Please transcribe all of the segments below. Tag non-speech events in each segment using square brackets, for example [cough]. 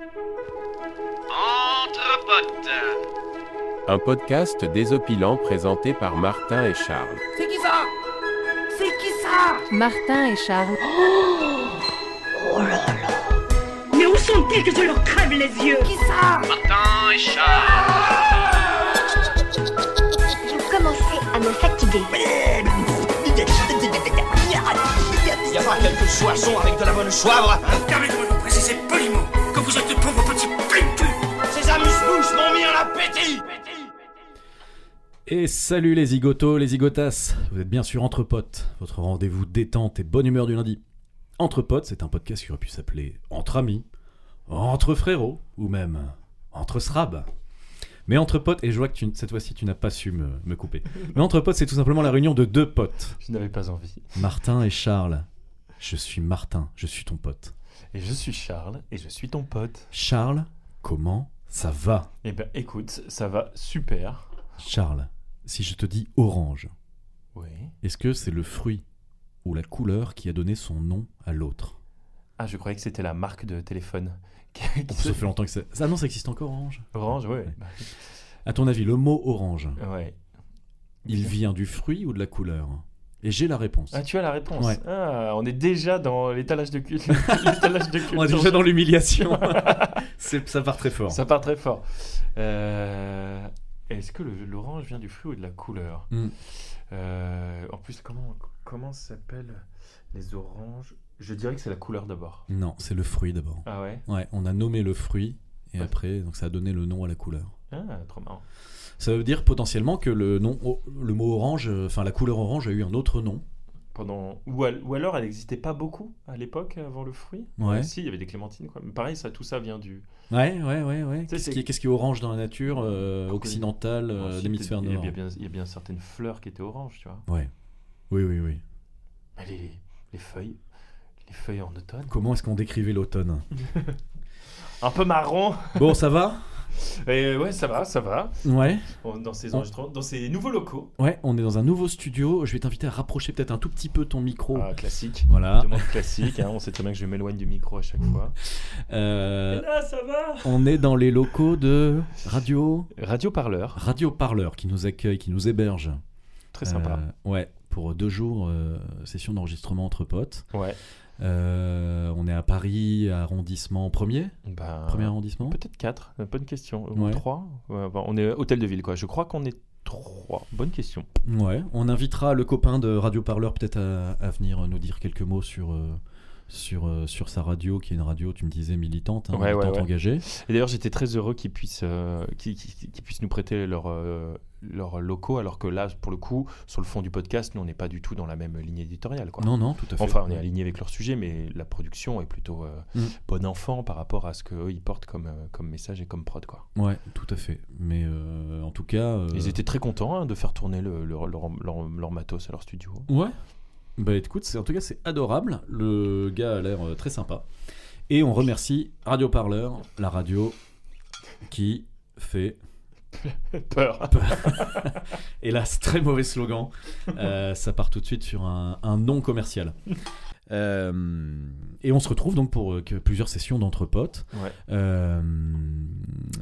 Entre potes. Un podcast désopilant présenté par Martin et Charles. C'est qui ça? C'est qui ça? Martin et Charles. Mais où sont-ils que je leur crève les yeux? Qui ça? Martin et Charles. Je commençais à me fatiguer. Y a pas quelques soissons avec de la bonne soivre Permettez-moi de vous préciser poliment que vous êtes de pauvres petits Ces amuse-bouches m'ont mis en appétit Et salut les zigotos, les zigotas Vous êtes bien sûr Entre Potes, votre rendez-vous détente et bonne humeur du lundi. Entre Potes, c'est un podcast qui aurait pu s'appeler Entre Amis, Entre Frérots, ou même Entre Srab. Mais Entre Potes, et je vois que tu- cette fois-ci tu n'as pas su me, me couper. Mais Entre Potes, c'est tout simplement la réunion de deux potes, Je n'avais pas envie. Martin et Charles. Je suis Martin, je suis ton pote. Et je suis Charles, et je suis ton pote. Charles, comment ça va? Eh ben écoute, ça va super. Charles, si je te dis orange, Oui. est-ce que c'est le fruit ou la couleur qui a donné son nom à l'autre? Ah, je croyais que c'était la marque de téléphone. [laughs] qui- qui Bon, Ça fait longtemps que ça. Ah non, ça existe encore, Orange? Orange, ouais. À ton avis, le mot orange, Ouais. il vient du fruit ou de la couleur? Et j'ai la réponse. Ah, tu as la réponse. Ouais. Ah, on est déjà dans l'étalage de culte. [laughs] On est déjà dans l'humiliation. [laughs] Ça part très fort. Ça part très fort. Euh, Est-ce que l'orange vient du fruit ou de la couleur Hmm. Euh, En plus, comment comment s'appellent les oranges? Je dirais que c'est la couleur d'abord. Non, c'est le fruit d'abord. Ah ouais? Ouais, on a nommé le fruit et Ouais. après, donc ça a donné le nom à la couleur. Ah, trop marrant. Ça veut dire potentiellement que le nom, le mot orange, euh, enfin la couleur orange a eu un autre nom. Pendant... Ou, al- ou alors elle n'existait pas beaucoup à l'époque avant le fruit? Ouais. Si, il y avait des clémentines. Quoi. Mais pareil, ça, tout ça vient du. Ouais, ouais, ouais, ouais. Qu'est-ce qui, est- qu'est-ce qui est orange dans la nature euh, occidentale euh, a nord bien, il y a bien certaines fleurs qui étaient oranges, tu vois. Ouais. Oui, oui, oui. Mais les, les feuilles, les feuilles en automne. Comment est-ce qu'on décrivait l'automne? [laughs] Un peu marron. Bon, ça va? Et ouais, ça va, ça va. Ouais. On- Dans ces On- enregistrements, dans ces nouveaux locaux. Ouais, on est dans un nouveau studio. Je vais t'inviter à rapprocher peut-être un tout petit peu ton micro. Ah, classique. Voilà. Demande classique. hein, on sait très bien que je m'éloigne du micro à chaque fois. Euh, Et là, ça va? on est dans les locaux de Radio Radio Parleur. Radio Parleur qui nous accueille, qui nous héberge. Très sympa. Euh, ouais, pour deux jours, euh, session d'enregistrement entre potes. Ouais. Euh, on est à Paris, arrondissement premier. Ben, Premier arrondissement. Peut-être 4. Bonne question. Ouais. Ou 3. on est hôtel de ville, quoi. Je crois qu'on est 3. Bonne question. Ouais, on invitera le copain de Radio Parleur peut-être à, à venir nous dire quelques mots sur, euh, sur, euh, sur sa radio, qui est une radio, tu me disais, militante, hein, Ouais, militante engagée. Et d'ailleurs, j'étais très heureux qu'ils puissent, euh, puissent nous prêter leurs euh, leurs locaux, alors que là, pour le coup, sur le fond du podcast, nous, on n'est pas du tout dans la même ligne éditoriale. Quoi. Non, non, tout à fait. Enfin, on est aligné avec leur sujet, mais la production est plutôt euh, Mm. bon enfant par rapport à ce qu'eux, ils portent comme, euh, comme message et comme prod. Quoi. Ouais, tout à fait. Mais euh, en tout cas. euh, Ils étaient très contents hein, de faire tourner le- leur, leur, leur- leur matos à leur studio. Ouais. Bah écoute, en tout cas, c'est adorable. Le gars a l'air très sympa. Et on remercie Radio Parleur, la radio qui fait. [laughs] Peur. [laughs] Hélas, très mauvais slogan. Euh, ça part tout de suite sur un, un non commercial. Euh, et on se retrouve donc pour euh, que plusieurs sessions d'entre potes. Ouais. Euh,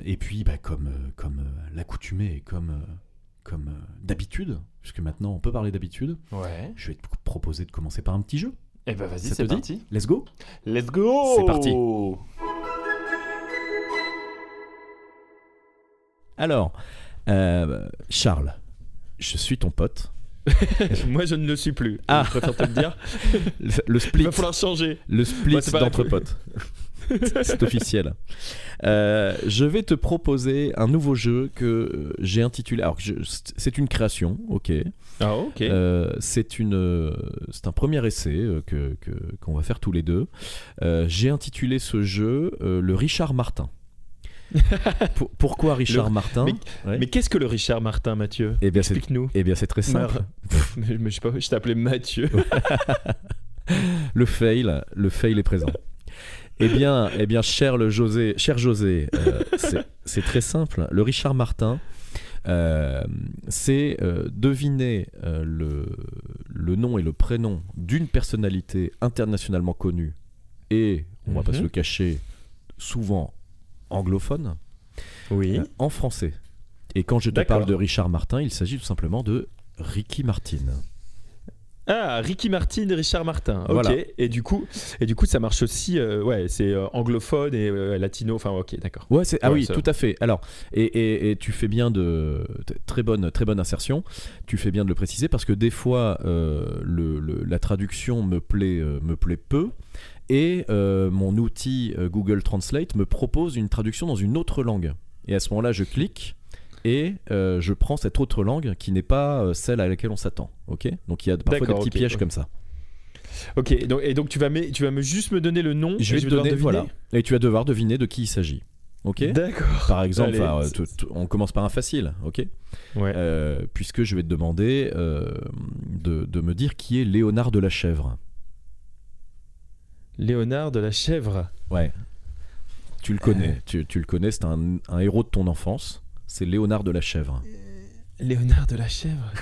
et puis, bah, comme, comme l'accoutumée et comme, comme d'habitude, puisque maintenant on peut parler d'habitude, Ouais. je vais te proposer de commencer par un petit jeu. Et ben vas-y, c'est parti. Let's go Let's go C'est parti. Alors, euh, Charles, je suis ton pote. [laughs] Moi, je ne le suis plus. Ah. Je préfère te le dire. Le, [laughs] le split, Il va falloir changer. le split pas- d'entre potes. [laughs] C'est officiel. Euh, je vais te proposer un nouveau jeu que euh, j'ai intitulé. Alors, c'est une création, ok. Ah, ok. Euh, c'est une, c'est un premier essai que qu'on va faire tous les deux. Euh, j'ai intitulé ce jeu le Richard Martin. [laughs] Pour- pourquoi Richard Le- Martin mais- Ouais. Mais qu'est-ce que le Richard Martin, Mathieu Eh bien, c'est Explique-nous. eh bien, c'est très simple. Pff, mais, mais je sais pas, je t'appelais Mathieu. Le fail, le fail est présent. Eh bien, eh bien, cher le José, cher José, euh, c'est- très simple. Le Richard Martin, euh, c'est euh, deviner le, le nom et le prénom d'une personnalité internationalement connue et, on va pas Mhm. se le cacher, souvent anglophone Oui. euh, en français. Et quand je te parle de Richard Martin, il s'agit tout simplement de Ricky Martin. Ah, Ricky Martin, Richard Martin. Ok. Voilà. Et du coup, et du coup, ça marche aussi. euh, ouais, c'est euh, anglophone et euh, latino. Enfin, ok, d'accord. Ouais, c'est ah Ouais, oui, ça- tout à fait. Alors, et, et- et tu fais bien de très bonne très bonne insertion. Tu fais bien de le préciser parce que des fois le, le- la traduction me plaît me plaît peu et euh, mon outil euh, Google Translate me propose une traduction dans une autre langue. Et à ce moment-là, je clique et euh, je prends cette autre langue qui n'est pas celle à laquelle on s'attend. Ok? Donc il y a parfois des petits pièges comme ça. Ok. Et donc, et donc tu vas me, tu vas me juste me donner le nom. Je et vais te donner deviner voilà et tu vas devoir deviner de qui il s'agit. Ok? D'accord. Par exemple, Allez, on commence par un facile, ok? Ouais. Puisque je vais te demander de, de me dire qui est Léonard de la Chèvre. Léonard de la chèvre. Ouais. Tu le connais, tu, tu le connais, c'est un, un héros de ton enfance. C'est Léonard de la Chèvre. Léonard de la chèvre.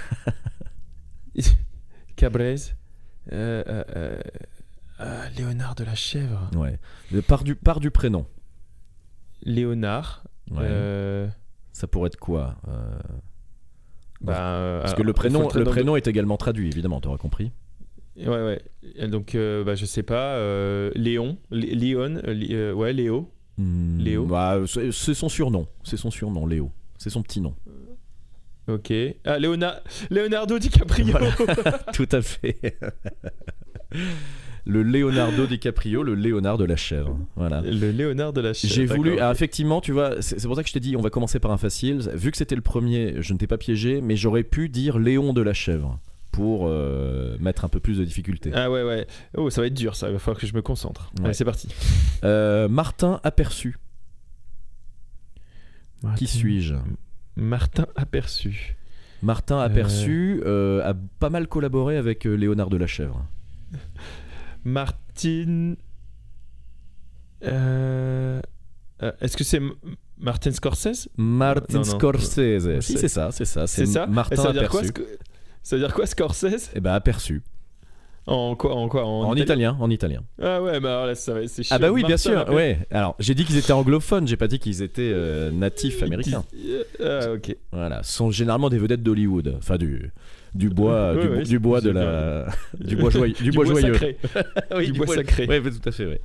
[laughs] Cabrez. Euh, euh, euh, euh, Léonard de la chèvre. Ouais. Euh, Par du, par du prénom. Léonard. Ouais. euh, Ça pourrait être quoi Euh, bah, euh, Parce que le prénom, le de- prénom est également traduit, évidemment, tu auras compris. Ouais, ouais. Donc, euh, bah, je sais pas. euh, Léon. Lé- Léon. euh, Lé- ouais, Léo. Hmm, Léo bah, c'est son surnom. C'est son surnom, Léo. C'est son petit nom. Ok. Ah, Léona- Leonardo DiCaprio. [laughs] [laughs] Tout à fait. [laughs] le Leonardo DiCaprio, le Léonard de la Chèvre. Voilà. le Léonard de la chèvre. J'ai voulu. ah, effectivement, tu vois, c'est pour ça que je t'ai dit, on va commencer par un facile. Vu que c'était le premier, je ne t'ai pas piégé, mais j'aurais pu dire Léon de la Chèvre pour euh, mettre un peu plus de difficulté. Ah ouais, ouais. Oh, ça va être dur, ça. Il va falloir que je me concentre. Ouais. Allez, c'est parti. Euh, Martin aperçu. Qui suis-je? Martin aperçu. Martin aperçu euh, a pas mal collaboré avec euh, Léonard de la Chèvre. Martin. Est-ce que c'est Martin Scorsese? Martin Non, non. Scorsese. Si C'est- ça, c'est ça. C'est ça Martin ça veut, dire quoi, aperçu. Sc- ça veut dire quoi Scorsese Eh ben aperçu. En quoi En, quoi En, italien, en italien. Ah ouais, bah alors là, ça va, c'est Ah bah oui, bien sûr. Ouais. Alors, j'ai dit qu'ils étaient anglophones, j'ai pas dit qu'ils étaient euh, natifs américains. Ah ok. Voilà, ce sont généralement des vedettes d'Hollywood, enfin du du bois, Ouais, du, ouais, du bois de la, du bois joyeux, du, bois, joyeux. sacré. [laughs] Oui, du bois sacré. Ouais, tout à fait. Ouais.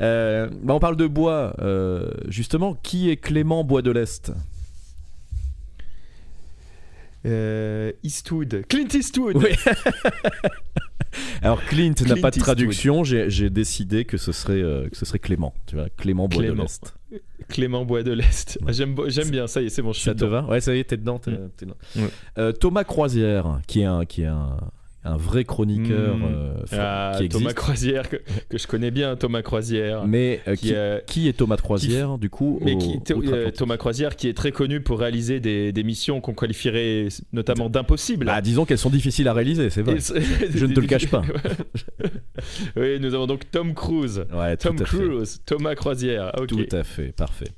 Euh, bah, on parle de bois, euh, justement. Qui est Clément Bois de l'Est? Euh, Eastwood. Clint Eastwood. Oui. [laughs] Alors Clint n'a pas de Eastwood. traduction. J'ai décidé que ce serait euh, que ce serait Clément. Tu vois, Clément Bois de l'Est. Clément Bois de l'Est. J'aime bien, ça y est, c'est bon, je suis Ça te va? Ouais, ça y est, t'es dedans. Mm. t'es dedans. Ouais. Euh, Thomas Croisière, qui est un qui est un, un vrai chroniqueur Mm. euh, Ah, qui existe. Thomas Croisière, que, que je connais bien, Thomas Croisière. Mais euh, qui, qui, euh, qui est Thomas Croisière, du coup Mais au- Thomas Croisière qui est très connu pour réaliser des, des missions qu'on qualifierait notamment d'impossibles. Bah, disons qu'elles sont difficiles à réaliser, c'est vrai. [laughs] Je ne te le cache pas. [laughs] oui, nous avons donc Tom Cruise. Ouais, Tom fait. Cruise, Thomas Croisière. Ok. Tout à fait, parfait.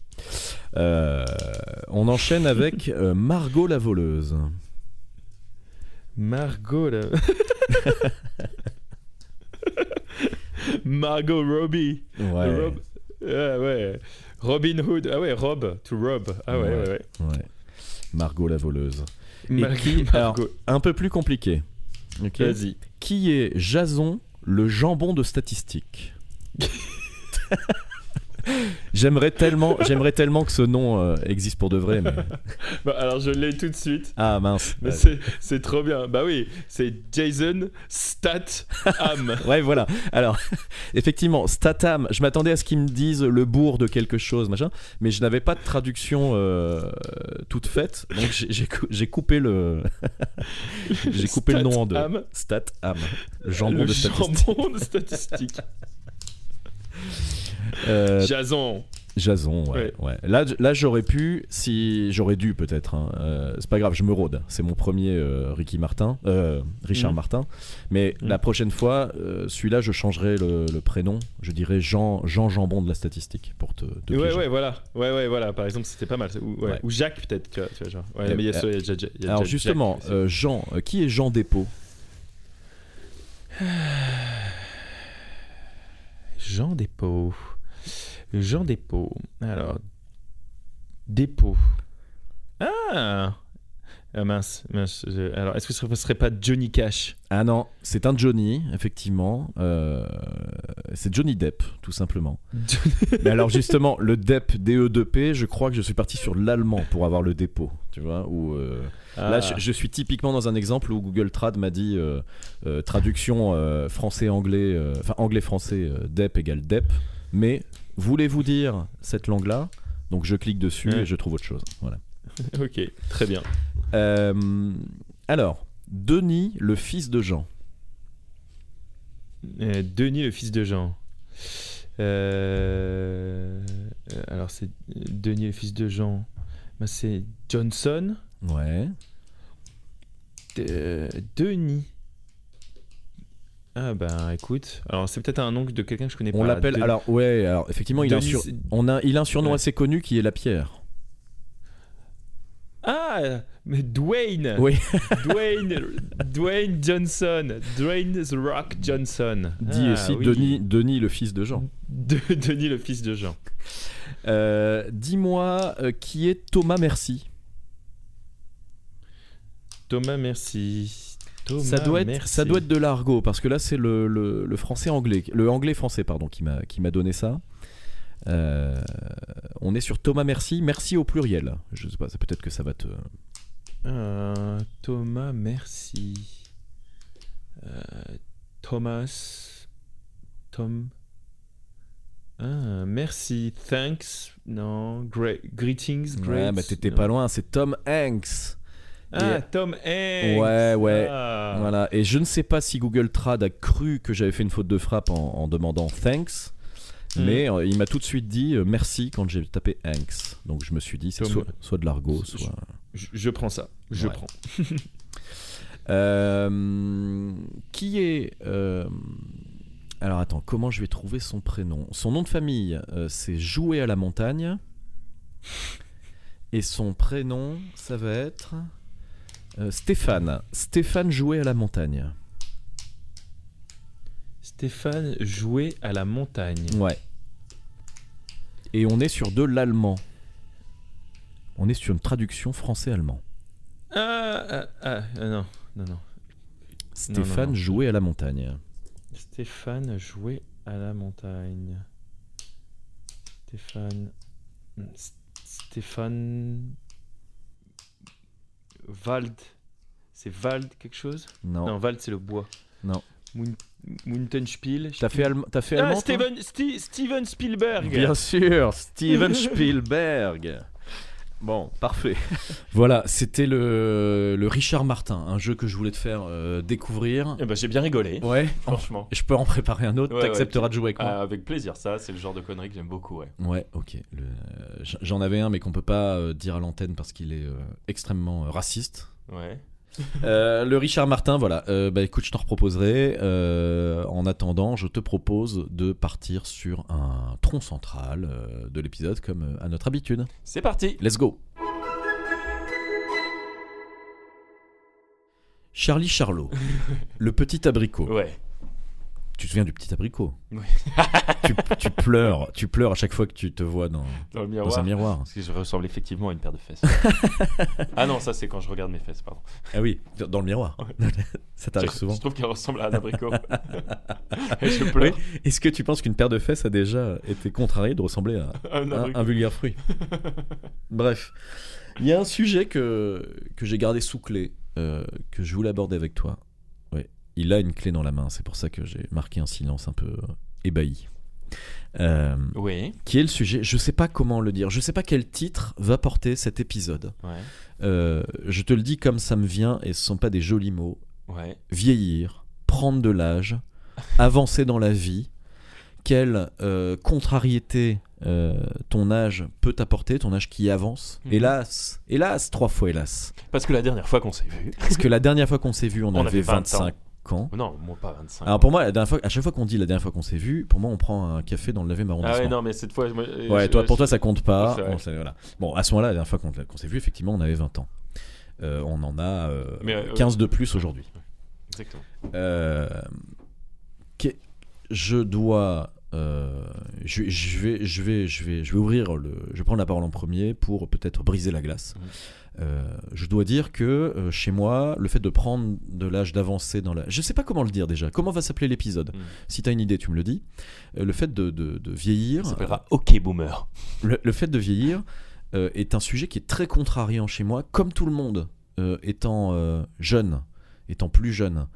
On enchaîne avec Margot la voleuse. Margot là. [laughs] Margot Robbie. Ouais. Rob- Ah ouais. Robin Hood. Ah ouais, Rob. To Rob. Ah ouais, ouais, ouais. ouais. Margot la voleuse. Et qui- alors. Un peu plus compliqué. Vas-y. Qui est Jason, le jambon de statistique? [laughs] J'aimerais tellement, j'aimerais tellement que ce nom euh, existe pour de vrai, mais [laughs] Bah, alors je l'ai tout de suite. ah mince. Mais c'est- c'est trop bien. Bah oui, c'est Jason Statham. [laughs] Ouais, voilà. Alors, [laughs] effectivement, Statham, je m'attendais à ce qu'ils me disent le bourg de quelque chose, machin, mais je n'avais pas de traduction euh, toute faite, donc j'ai- j'ai cou- j'ai coupé le. j'ai coupé le nom en deux. Statham. Jambon Le de statistique. jambon de statistique. Euh, Jason. Jason, ouais. ouais. Là, là j'aurais pu, si j'aurais dû peut-être. hein. Euh, c'est pas grave, je me rôde. C'est mon premier euh, Ricky Martin, euh, Richard Mhm. Martin. Mais Mhm. la prochaine fois, celui-là, je changerai le, le prénom. Je dirais Jean, Jean Jambon de la statistique pour te. te Ouais, ouais, voilà. Ouais, ouais, voilà. Par exemple, c'était pas mal. Ou, ouais. Ouais. Ou Jacques, peut-être. Tu vois, tu vois, genre. Ouais, mais il y a, ça, il y a déjà- il y a Alors justement, Jacques Jean, qui est Jean Despaux? Jean Despaux. Jean Dépôt. Alors, Dépôt. Ah Ah, mince, mince. je- Alors, est-ce que ce ne serait pas Johnny Cash? Ah non, c'est un Johnny, effectivement. Euh, c'est Johnny Depp, tout simplement. [laughs] Mais alors justement, le Depp, DE2P, je crois que je suis parti sur l'allemand pour avoir le dépôt, tu vois. Où, euh, Là, Ah. je, je suis typiquement dans un exemple où Google Trad m'a dit euh, euh, traduction euh, français-anglais, euh, enfin anglais-français, euh, Depp égale Depp. Mais voulez-vous dire cette langue-là? Donc je clique dessus Ouais. et je trouve autre chose. Voilà. [laughs] Ok, très bien. Euh, alors, Denis, le fils de Jean. Euh, Denis, le fils de Jean. Euh, alors, c'est Denis, le fils de Jean. Ben, c'est Johnson. Ouais. Denis. Ah ben écoute, alors c'est peut-être un nom de quelqu'un que je connais pas. On l'appelle. Alors ouais. Alors effectivement, il a, sur- on a, il a un surnom Ouais. assez connu qui est la pierre. Ah, mais Dwayne. Oui. [laughs] Dwayne, Dwayne Johnson, Dwayne the Rock Johnson. Dit Ah, aussi oui. Denis, Denis, le fils de Jean. De- Denis le fils de Jean. Euh, Dis-moi euh, qui est Thomas Merci. Thomas, merci. Thomas, ça doit être, merci. ça doit être de l'argot parce que là c'est le, le, le français anglais, le anglais français pardon qui m'a qui m'a donné ça. Euh, on est sur Thomas Merci, merci au pluriel. Je sais pas, peut-être que ça va te. Euh, Thomas, merci. Euh, Thomas. Tom. Ah, merci. Thanks. Non. Great. Greetings. Ouais, Great. bah t'étais pas loin, c'est Tom Hanks. Ah, Et- Tom Hanks. Ouais, ouais. Ah. Voilà. Et je ne sais pas si Google Trad a cru que j'avais fait une faute de frappe en, en demandant thanks, Mm. mais euh, il m'a tout de suite dit euh, merci quand j'ai tapé Hanks. Donc je me suis dit c'est soit, soit de l'argot, soit. Je, je prends ça. Je Ouais. prends. [laughs] Euh, qui est. Alors attends, comment je vais trouver son prénom? Son nom de famille, c'est Jouer à la montagne. Et son prénom, ça va être. Euh, Stéphane. Stéphane Jouer à la montagne. Stéphane jouait à la montagne. Ouais. Et on est sur de l'allemand. On est sur une traduction français-allemand. Ah, ah, ah, ah, non, non, non. Stéphane non. Jouer à la montagne. Stéphane jouait à la montagne. Stéphane. hmm, Stéphane. Wald. C'est Wald quelque chose? Non. Non, Wald c'est le bois. Non. Mun- Muntenspiel. T'as fait, allem- t'as fait Ah, allemand Steven, Sti- Steven Spielberg. Bien sûr, Steven Spielberg. Bon, parfait. [laughs] Voilà, c'était le, le Richard Martin, un jeu que je voulais te faire euh, découvrir. Eh ben, j'ai bien rigolé. Ouais, Franchement. je peux en préparer un autre, Ouais, t'accepteras de jouer avec moi Ah, avec plaisir, ça, c'est le genre de conneries que j'aime beaucoup, ouais. Ouais, ok. Le- euh, J'en avais un, mais qu'on peut pas euh, dire à l'antenne parce qu'il est euh, extrêmement euh, raciste. Ouais. Euh, le Richard Martin, voilà. Euh, bah écoute, je t'en reproposerai. Euh, en attendant, je te propose de partir sur un tronc central de l'épisode comme à notre habitude. C'est parti Let's go. Charlie Charlot, [laughs] le petit abricot. Ouais. Tu te souviens du petit abricot Oui. [laughs] tu, tu pleures, tu pleures à chaque fois que tu te vois dans, Dans le dans miroir. un miroir. Parce que je ressemble effectivement à une paire de fesses. [laughs] ah non, ça c'est quand je regarde mes fesses, pardon. Ah oui, dans le miroir. [laughs] Ça t'arrive souvent. je trouve qu'elle ressemble à un abricot. Et je pleure. Est-ce que tu penses qu'une paire de fesses a déjà été contrariée de ressembler à Un un, un vulgaire fruit? Bref, il y a un sujet que, que j'ai gardé sous clé, euh, que je voulais aborder avec toi. Il a une clé dans la main, c'est pour ça que j'ai marqué un silence un peu euh, ébahi. Euh, Oui, qui est le sujet Je sais pas comment le dire, je sais pas quel titre va porter cet épisode. ouais, Euh, je te le dis comme ça me vient et ce sont pas des jolis mots. ouais. vieillir, prendre de l'âge, [laughs] avancer dans la vie, quelle euh, contrariété ton âge peut t'apporter, ton âge qui avance. Mhm. Hélas, hélas, trois fois hélas. Parce que la dernière fois qu'on s'est vu. Parce que la dernière fois qu'on s'est vu, on, [laughs] On avait avait 20 25 ans. Non, moi pas 25. Alors pour moi, la dernière fois, à chaque fois qu'on dit la dernière fois qu'on s'est vu, pour moi on prend un café dans le 9e Ah arrondissement. ouais, non, mais cette fois. moi, Ouais, je- toi, je- pour toi ça compte pas. Voilà. Bon, à ce moment-là, la dernière fois qu'on s'est vu, effectivement, on avait 20 ans. Euh, on en a euh, Mais, euh, 15 de plus aujourd'hui. Exactement. Euh, que- je dois euh, je, je vais, je vais, je vais, je vais ouvrir le, je vais prendre la parole en premier pour peut-être briser la glace. Mhm. Euh, je dois dire que euh, chez moi, le fait de prendre de l'âge d'avancer dans la, je sais pas comment le dire déjà. Comment va s'appeler l'épisode Mhm. Si t'as une idée, tu me le dis. Euh, le fait de, de, de vieillir, Ça s'appellera OK Boomer. le, le fait de vieillir est un sujet qui est très contrariant chez moi, comme tout le monde. Étant jeune, étant plus jeune,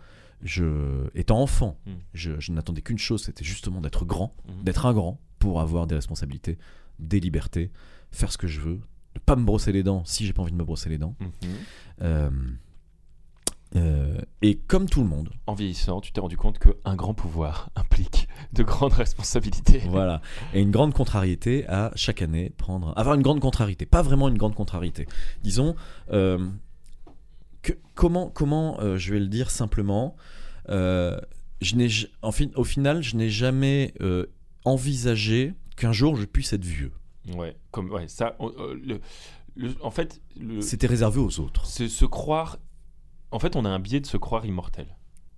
je, étant enfant, Mm. je, je n'attendais qu'une chose, c'était justement d'être grand, Mhm. d'être un grand pour avoir des responsabilités, des libertés, faire ce que je veux, ne pas me brosser les dents si j'ai pas envie de me brosser les dents. Mhm. Euh, euh, et comme tout le monde, En vieillissant, tu t'es rendu compte qu'un grand pouvoir [laughs] implique de grandes responsabilités. Voilà. Et une grande contrariété à chaque année prendre. Avoir une grande contrariété. Pas vraiment une grande contrariété. Disons, euh, que, comment, comment euh, je vais le dire simplement je n'ai, en fin- Au final, je n'ai jamais envisagé qu'un jour je puisse être vieux. Ouais, comme ouais, ça. on- euh, le- le- en fait, C'était réservé aux autres. c'est se croire. En fait, on a un biais de se croire immortel,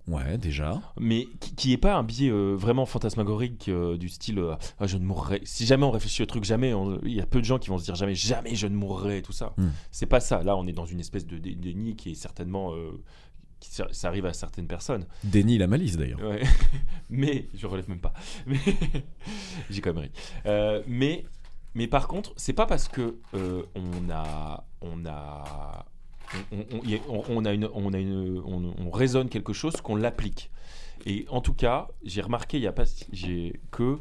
Ouais, déjà. mais qui, qui est pas un biais euh, vraiment fantasmagorique euh, du style euh, Ah, je ne mourrai. Si jamais on réfléchit au truc, jamais. Il y a peu de gens qui vont se dire jamais, jamais je ne mourrai tout ça. Hmm. C'est pas ça. Là, on est dans une espèce de dé- déni qui est certainement. qui, ça arrive à certaines personnes. Déni la malice d'ailleurs. Ouais. [laughs] mais je relève même pas. [laughs] Mais [laughs] j'ai quand même ri. Mais mais par contre, c'est pas parce que euh, on a on a on, on- on- y a- une on a une on, on raisonne quelque chose qu'on l'applique. Et en tout cas, j'ai remarqué il y a pas j'ai que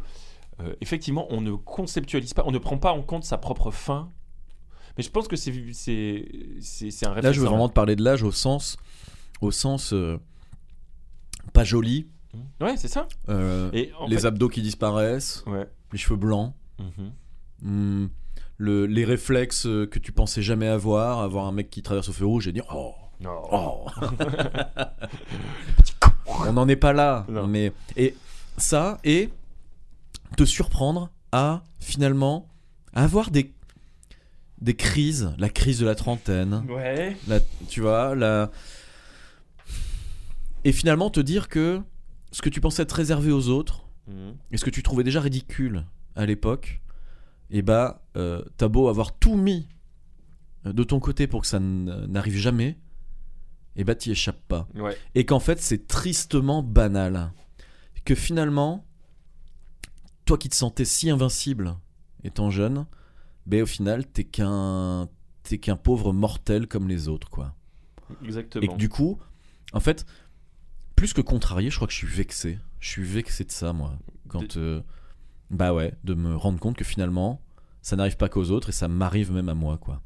euh, effectivement, on ne conceptualise pas, on ne prend pas en compte sa propre fin. Mais je pense que c'est c'est c'est un Là, réflexe. je veux vraiment te parler de l'âge au sens, au sens euh, pas joli. Ouais, c'est ça. euh, Et les fait- abdos qui disparaissent, Ouais. les cheveux blancs. Mhm. Hmm, le- les réflexes euh, que tu pensais jamais avoir, avoir un mec qui traverse au feu rouge et dire oh, Non. oh. [laughs] on n'en est pas là Non. mais et ça et te surprendre à finalement avoir des des crises la crise de la trentaine Ouais. la- tu vois la et finalement te dire que ce que tu pensais être réservé aux autres Mhm. et ce que tu trouvais déjà ridicule à l'époque, et bah, euh, t'as beau avoir tout mis euh, de ton côté pour que ça n'arrive jamais, et bah, t'y échappes pas. Ouais. Et qu'en fait, c'est tristement banal. Que finalement, toi qui te sentais si invincible étant jeune, bah, au final, t'es qu'un t'es qu'un pauvre mortel comme les autres, quoi. Exactement. Et que du coup, en fait, plus que contrarié, je crois que je suis vexé. Je suis vexé de ça, moi. Quand. euh, bah ouais, de me rendre compte que finalement, ça n'arrive pas qu'aux autres et ça m'arrive même à moi, quoi.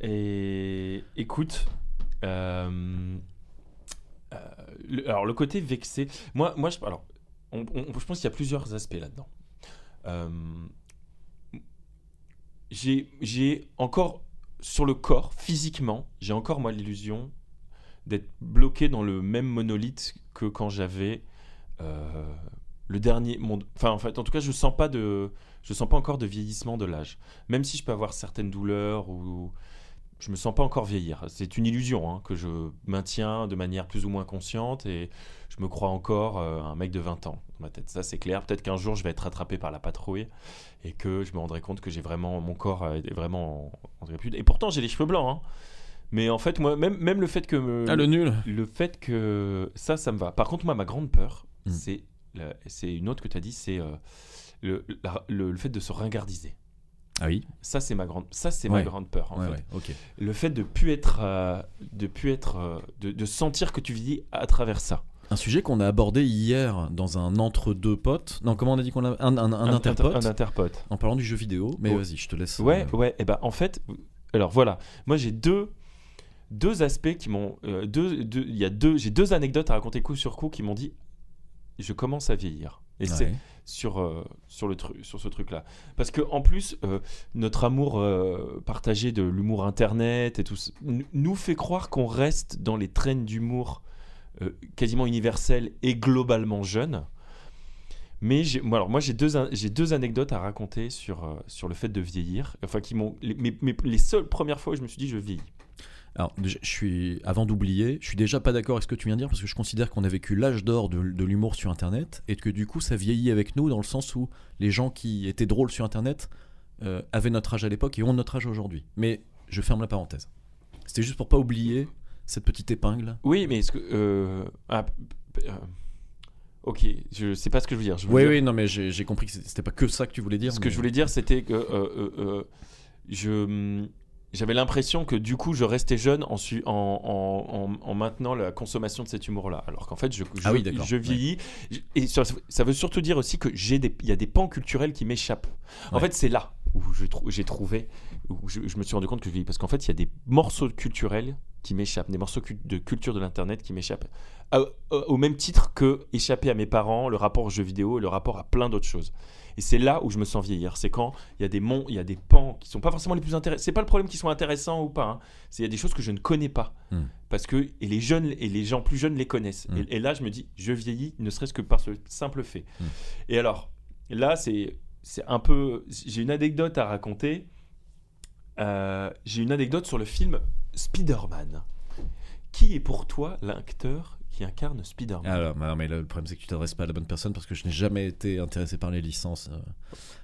Et écoute, euh, euh, le- alors le côté vexé, moi, moi je, alors, je pense qu'il y a plusieurs aspects là-dedans. Euh, j'ai, encore sur le corps, physiquement, j'ai encore moi l'illusion d'être bloqué dans le même monolithe que quand j'avais le dernier monde. Enfin, en fait, en tout cas, je sens pas de, je sens pas encore de vieillissement de l'âge. Même si je peux avoir certaines douleurs ou je me sens pas encore vieillir. C'est une illusion hein, que je maintiens de manière plus ou moins consciente et je me crois encore euh, un mec de 20 ans dans ma tête. Ça, c'est clair. Peut-être qu'un jour, je vais être rattrapé par la patrouille et que je me rendrai compte que j'ai vraiment mon corps est vraiment en. Et pourtant, j'ai les cheveux blancs. hein. Mais en fait, moi, même, même le fait que me- Ah, le nul le fait que ça, ça me va. Par contre, moi, ma grande peur, Mm. c'est c'est une autre que tu as dit, c'est euh, le, le, le fait de se ringardiser. Ah oui Ça, c'est ma grande, ça, c'est Ouais. ma grande peur. En Ouais, fait. ouais, ok. Le fait de plus être, euh, de plus être, euh, de, de sentir que tu vis à travers ça. Un sujet qu'on a abordé hier dans un entre-deux potes. Non, comment on a dit qu'on a. Un, un, un interpote. Un interpote. En parlant du jeu vidéo. Mais Oh. vas-y, je te laisse. Ouais, euh, ouais. Et ben, en fait, alors voilà. Moi, j'ai deux, deux aspects qui m'ont, deux, deux- il y a deux, j'ai deux anecdotes à raconter coup sur coup qui m'ont dit, je commence à vieillir. Et c'est sur, euh, sur, le sur ce truc-là. Parce que en plus, euh, notre amour euh, partagé de l'humour internet et tout, nous fait croire qu'on reste dans les traînes d'humour quasiment universelles et globalement jeunes. Mais moi, alors, moi, j'ai deux, j'ai deux anecdotes à raconter sur, sur le fait de vieillir. Enfin, qui m'ont. Les, mes- mes- les seules premières fois où je me suis dit je vieillis. Alors, je suis, avant d'oublier, je suis déjà pas d'accord avec ce que tu viens de dire parce que je considère qu'on a vécu l'âge d'or de, de l'humour sur Internet et que du coup, ça vieillit avec nous dans le sens où les gens qui étaient drôles sur Internet euh, avaient notre âge à l'époque et ont notre âge aujourd'hui. Mais je ferme la parenthèse. C'était juste pour pas oublier cette petite épingle. Oui, mais est-ce que. euh, ah, euh, ok, je sais pas ce que je veux dire. Je veux Oui, dire- oui, non, mais j'ai compris que c'était pas que ça que tu voulais dire. Ce que je voulais dire, c'était que je hum, j'avais l'impression que du coup, je restais jeune en, su- en, en, en- en maintenant la consommation de cet humour-là. Alors qu'en fait, je, je, Ah oui, d'accord. je vieillis. Et ça, ça veut surtout dire aussi que j'ai des, il y a des pans culturels qui m'échappent. En Ouais. fait, c'est là où j'ai trouvé, où je, je me suis rendu compte que je vieillis. Parce qu'en fait, il y a des morceaux culturels qui m'échappent, des morceaux de culture de l'internet qui m'échappent. Au- au même titre que échapper à mes parents, le rapport aux jeux vidéo et le rapport à plein d'autres choses. Et c'est là où je me sens vieillir. C'est quand il y a des monts, il y a des pans qui sont pas forcément les plus intéressants. C'est pas le problème qu'ils soient intéressants ou pas. hein. C'est il y a des choses que je ne connais pas. Hmm. Parce que et les jeunes et les gens plus jeunes les connaissent. Hmm. Et, et là, je me dis, je vieillis, ne serait-ce que par ce simple fait. Hmm. Et alors, là, c'est c'est un peu. J'ai une anecdote à raconter. Euh, J'ai une anecdote sur le film Spider-Man. Qui est pour toi l'acteur qui incarne Spider-Man Alors, bah non, mais le problème c'est que tu t'adresses pas à la bonne personne parce que je n'ai jamais été intéressé par les licences euh,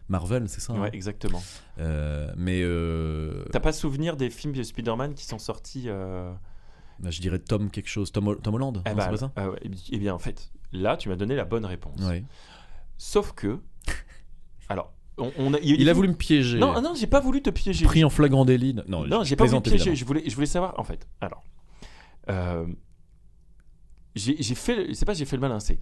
Marvel, c'est ça hein Ouais, exactement. Euh, Mais euh, T'as pas souvenir des films de Spider-Man qui sont sortis euh, bah, je dirais Tom quelque chose, Tom, Hol- Tom Holland, eh non, ben, c'est pas ça ah ouais, eh bien, en fait, là, tu m'as donné la bonne réponse. Ouais. Sauf que. Alors, on, on a, il, a Il voulu me piéger. Non, non, j'ai pas voulu te piéger. Pris en flagrant délit. Non, Non, j'ai pas voulu te piéger. évidemment. Je voulais, je voulais savoir, en fait. Alors, euh, j'ai fait, c'est pas j'ai fait le malin, c'est.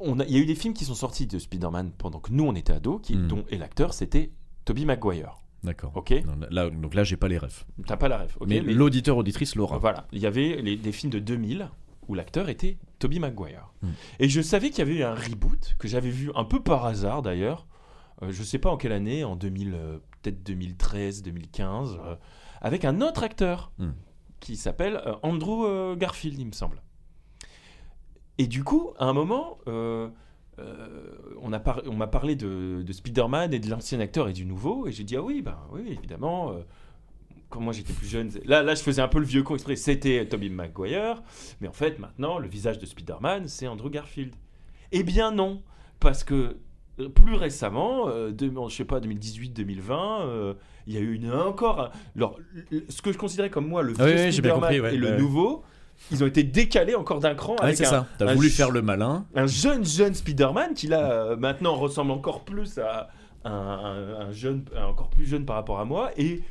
On a, il y a eu des films qui sont sortis de Spider-Man pendant que nous on était ados, qui, Hmm. dont, et l'acteur c'était Tobey Maguire. D'accord. Ok, Non, là, donc là, j'ai pas les refs. t'as pas la ok, mais l'auditeur auditrice l'aura. Voilà, il y avait les- des films de 2000 où l'acteur était Tobey Maguire. Mm. Et je savais qu'il y avait eu un reboot que j'avais vu un peu par hasard d'ailleurs. Euh, je sais pas en quelle année, en 2000, euh, peut-être 2013, 2015, euh, avec un autre acteur Mm. qui s'appelle euh, Andrew euh, Garfield, il me semble. Et du coup, à un moment, euh, euh, on par- m'a parlé de, de Spider-Man et de l'ancien acteur et du nouveau, et j'ai dit ah oui, ben oui, évidemment. euh, quand moi j'étais plus jeune, là, là je faisais un peu le vieux con exprès, c'était Tobey Maguire, mais en fait maintenant le visage de Spider-Man c'est Andrew Garfield. Eh bien non, parce que euh, plus récemment, euh, de- je sais pas 2018-2020, euh, il y a eu une, encore, alors, ce que je considérais comme moi le vieux Ah oui, oui, Spider-Man compris, ouais, et le ouais. nouveau, ils ont été décalés encore d'un cran Ouais, avec c'est un, ça. T'as voulu faire le malin. un jeune jeune Spider-Man qui là euh, maintenant ressemble encore plus à un, un- un jeune un encore plus jeune par rapport à moi et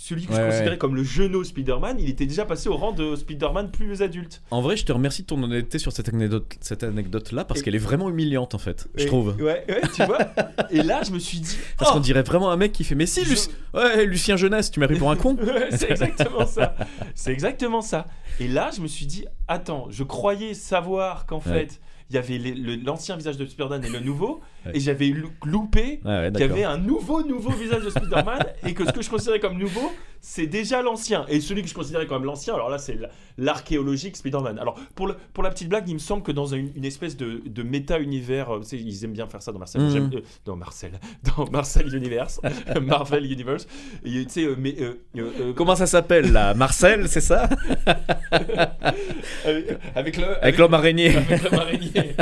celui que je considérais ouais. comme le jeuneau Spider-Man, il était déjà passé au rang de Spider-Man plus adulte. En vrai, je te remercie de ton honnêteté sur cette anecdote, cette anecdote-là parce qu'elle est vraiment humiliante en fait. Je trouve. Ouais, ouais, tu vois. [laughs] et là, je me suis dit Parce oh, qu'on dirait vraiment un mec qui fait Mais si, Je- Luc- ouais, Lucien Jeunesse, tu m'as pris pour un con [laughs] Ouais, c'est exactement ça. C'est exactement ça. Et là, je me suis dit, attends, je croyais savoir qu'en Ouais. fait, il y avait l'ancien visage de Spider-Man et le nouveau, Ouais. et j'avais lou- loupé Ouais, ouais, qu'il y avait un nouveau, nouveau visage de Spider-Man, et que ce que je considérais comme nouveau, c'est déjà l'ancien. Et celui que je considérais comme l'ancien, alors là, c'est l'archéologique Spider-Man. Alors, pour, le- pour la petite blague, il me semble que dans une, une espèce de, de méta-univers, euh, ils aiment bien faire ça dans Marcel. J'aime- euh, dans Marcel. [laughs] Dans Marcel Universe. [laughs] Marvel Universe. Et, euh, mais. euh, Comment ça s'appelle là? Marcel, c'est ça? [laughs] Avec, avec. Avec l'homme araignée. avec l'homme araignée.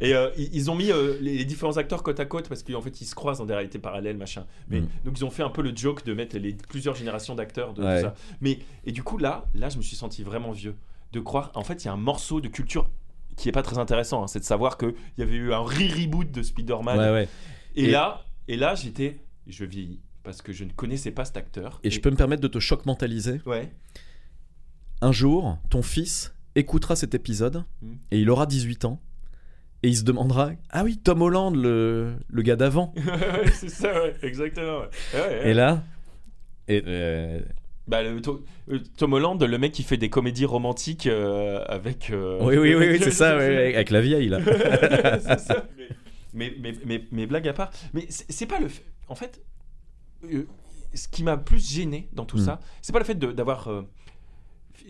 Et ils ont mis les, les différents acteurs côte à côte parce qu'en fait ils se croisent dans des réalités parallèles, machin. Mais Mm. donc ils ont fait un peu le joke de mettre les plusieurs générations d'acteurs de Ouais. tout ça. Mais et du coup là, là je me suis senti vraiment vieux de croire. En fait, il y a un morceau de culture qui est pas très intéressant, hein, c'est de savoir que il y avait eu un re-reboot de Spider-Man. Ouais, ouais. Et, Et- là, et là j'étais, je vieillis parce que je ne connaissais pas cet acteur. Et je peux me permettre de te choc mentaliser. Ouais. Un jour, ton fils écoutera cet épisode Mm. et il aura 18 ans. Et il se demandera Ah oui, Tom Holland, le, le gars d'avant. [laughs] C'est ça, ouais, exactement. ouais. Ouais, ouais. Et là. Et, euh, Bah, le- euh, Tom Holland, le mec qui fait des comédies romantiques euh, avec. euh, oui, oui, oui, oui, c'est [laughs] ça, ouais, avec la vieille là. [laughs] Ça. [laughs] Mais, mais, mais, mais, blague à part. Mais c'est pas le fait. En fait, euh, ce qui m'a plus gêné dans tout Mm. ça, c'est pas le fait d'avoir.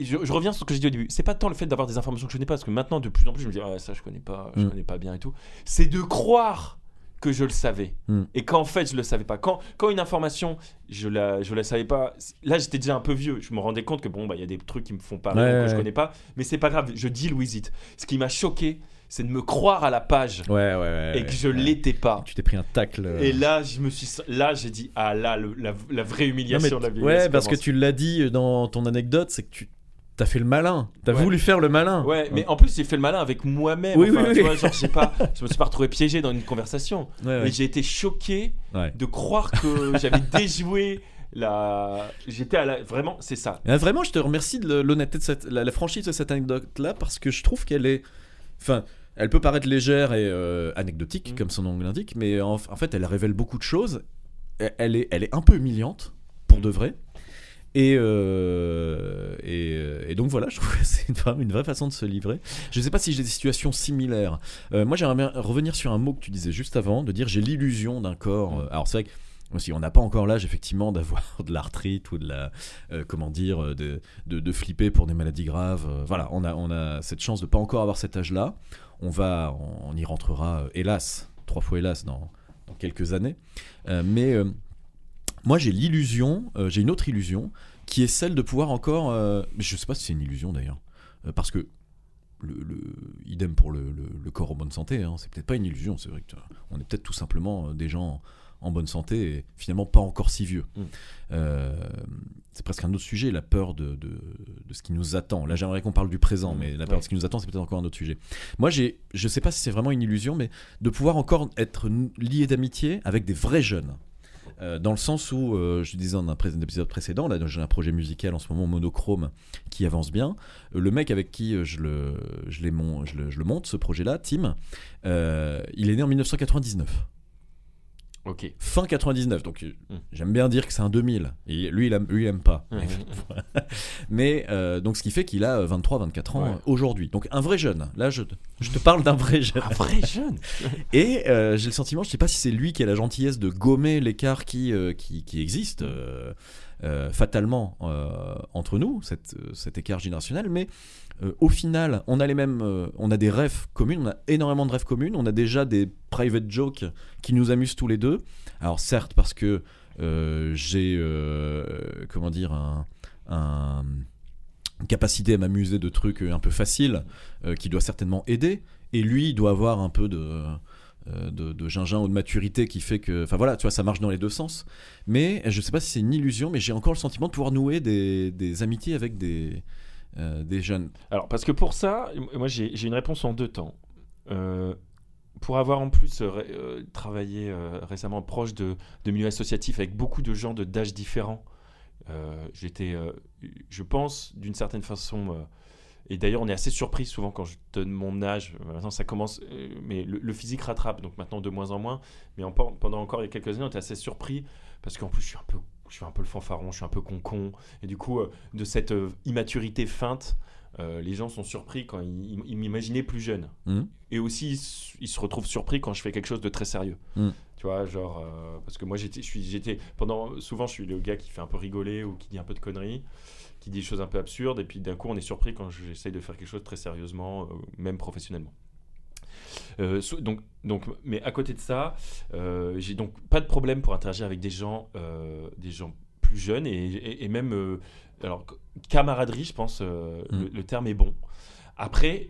je, je reviens sur ce que j'ai dit au début. C'est pas tant le fait d'avoir des informations que je connais pas, parce que maintenant, de plus en plus, je me dis, ah, ça, je connais pas, je Mm. connais pas bien et tout. C'est de croire que je le savais. Hmm. Et qu'en fait, je le savais pas. Quand, quand une information, je la, je la savais pas. Là, j'étais déjà un peu vieux. Je me rendais compte que bon, bah, il y a des trucs qui me font pas Ouais, que ouais, je connais pas. Mais c'est pas grave. Je deal with it. Ce qui m'a choqué, c'est de me croire à la page Ouais, ouais, et que je l'étais pas. Tu t'es pris un tacle. euh. Et là, je me suis, là, j'ai dit ah là, le- la, la vraie Non, humiliation mais- de la vie. ouais, parce que tu l'as dit dans ton anecdote, c'est que tu t'as fait le malin. T'as Ouais. voulu faire le malin. Ouais, mais en plus, j'ai fait le malin avec moi-même. Oui, Enfin, oui, tu oui. vois, genre, pas, [laughs] je me suis pas retrouvé piégé dans une conversation. Ouais. Et j'ai été choqué de croire que [laughs] j'avais déjoué la. J'étais à la. Vraiment, c'est ça. Ah, vraiment, je te remercie de l'honnêteté de cette, la, la franchise de cette anecdote-là parce que je trouve qu'elle est, enfin, elle peut paraître légère et euh, anecdotique Mm. comme son nom l'indique, mais en, en fait, elle révèle beaucoup de choses. Elle- Elle est, elle est un peu humiliante pour de vrai. Et, euh, et, euh, et donc voilà, je trouve que c'est une, vraie- une vraie façon de se livrer. Je ne sais pas si j'ai des situations similaires. Euh, moi, j'aimerais bien revenir sur un mot que tu disais juste avant, de dire j'ai l'illusion d'un corps. euh, Alors c'est vrai que aussi, on n'a pas encore l'âge effectivement d'avoir [laughs] de l'arthrite ou de la, euh, comment dire, de, de, de flipper pour des maladies graves. Euh, voilà, on a, on a cette chance de pas encore avoir cet âge-là. On va, on, y rentrera, euh, hélas, trois fois hélas, dans, dans quelques années. Mais moi, j'ai l'illusion, euh, j'ai une autre illusion, qui est celle de pouvoir encore. euh, mais je sais pas si c'est une illusion d'ailleurs, euh, parce que le, le- idem pour le, corps en bonne santé. Hein, c'est peut-être pas une illusion. C'est vrai que euh, on est peut-être tout simplement des gens en bonne santé et finalement pas encore si vieux. Mm. Euh, c'est presque un autre sujet, la peur de, de, de ce qui nous attend. Là, j'aimerais qu'on parle du présent, Mm. mais la peur Ouais. de ce qui nous attend, c'est peut-être encore un autre sujet. Moi, j'ai, je sais pas si c'est vraiment une illusion, mais de pouvoir encore être lié d'amitié avec des vrais jeunes. Euh, dans le sens où, euh, je disais dans un, épisode précédent, là j'ai un projet musical en ce moment monochrome qui avance bien. Euh, le mec avec qui je le, monte, ce projet-là, Tim, il est né en 1999 Ok. fin 99. Donc euh, Mm. j'aime bien dire que c'est un 2000. Et lui, il aime, lui, il aime pas. Mhm. [laughs] Mais euh, donc ce qui fait qu'il a 23, 24 ans Ouais. euh, aujourd'hui. Donc un vrai jeune. Là, je, te- je te parle d'un vrai jeune. Un vrai jeune. [laughs] Et euh, j'ai le sentiment, je sais pas si c'est lui qui a la gentillesse de gommer l'écart qui, euh, qui, qui existe euh, fatalement euh, entre nous, cette, euh, cet écart générationnel, mais au final, on a les mêmes, on a des rêves communs, on a énormément de rêves communs, on a déjà des private jokes qui nous amusent tous les deux. Alors certes, parce que j'ai, comment dire, un, un- une capacité à m'amuser de trucs un peu faciles, qui doit certainement aider, et lui il doit avoir un peu de de, de gingin ou de maturité qui fait que. Enfin voilà, tu vois, ça marche dans les deux sens. Mais je sais pas si c'est une illusion, mais j'ai encore le sentiment de pouvoir nouer des, amitiés avec des, euh, des jeunes. Alors, parce que pour ça, moi j'ai une réponse en deux temps. Euh, pour avoir en plus euh, euh, travaillé euh, récemment proche de, de milieux associatifs avec beaucoup de gens d'âges différents, euh, j'étais, euh, je pense, d'une certaine façon, euh, et d'ailleurs on est assez surpris souvent quand je donne mon âge, maintenant ça commence, euh, mais le, le physique rattrape, donc maintenant de moins en moins, mais en- pendant encore il y a quelques années on était assez surpris, parce qu'en plus je suis un peu... Je suis un peu le fanfaron, je suis un peu con-con. Et du coup, euh, de cette euh, immaturité feinte, euh, les gens sont surpris quand ils, ils- m'imaginaient plus jeune. Mhm. Et aussi, ils, se retrouvent surpris quand je fais quelque chose de très sérieux. Mhm. Tu vois, genre, euh, parce que moi, j'étais, j'étais, pendant, souvent, je suis le gars qui fait un peu rigoler ou qui dit un peu de conneries, qui dit des choses un peu absurdes, et puis d'un coup, on est surpris quand j'essaye de faire quelque chose très sérieusement, euh, même professionnellement. Euh, donc, donc, mais à côté de ça, euh, j'ai donc pas de problème pour interagir avec des gens, euh, des gens plus jeunes et, et- et même, alors camaraderie, je pense, Mm. le, le terme est bon. Après,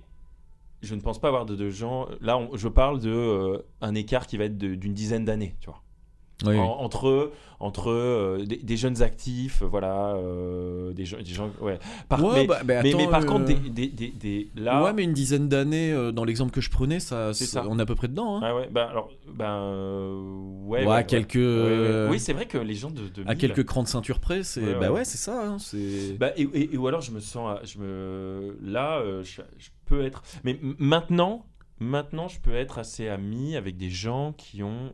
je ne pense pas avoir de, de gens. Là, on- je parle de un écart qui va être d'une dizaine d'années, tu vois. Oui, En- entre entre euh, des, des jeunes actifs, voilà, euh, des, gens, des gens, ouais. Par- Ouais, mais, bah, mais mais- attends, mais par euh, contre, des, des, là. ouais, mais une dizaine d'années, euh, dans l'exemple que je prenais, ça, C'est ça- on est à peu près dedans. Hein. Ah ouais, ben alors, ben ouais, Ouais, ouais, quelques, euh, Oui, c'est vrai que les gens de, de à quelques crans de ceinture près, c'est bah ouais. c'est ça. hein, c'est Bah, et, et- et ou alors je me sens, je me, là, euh, je, je peux être, mais maintenant, maintenant, je peux être assez ami avec des gens qui ont,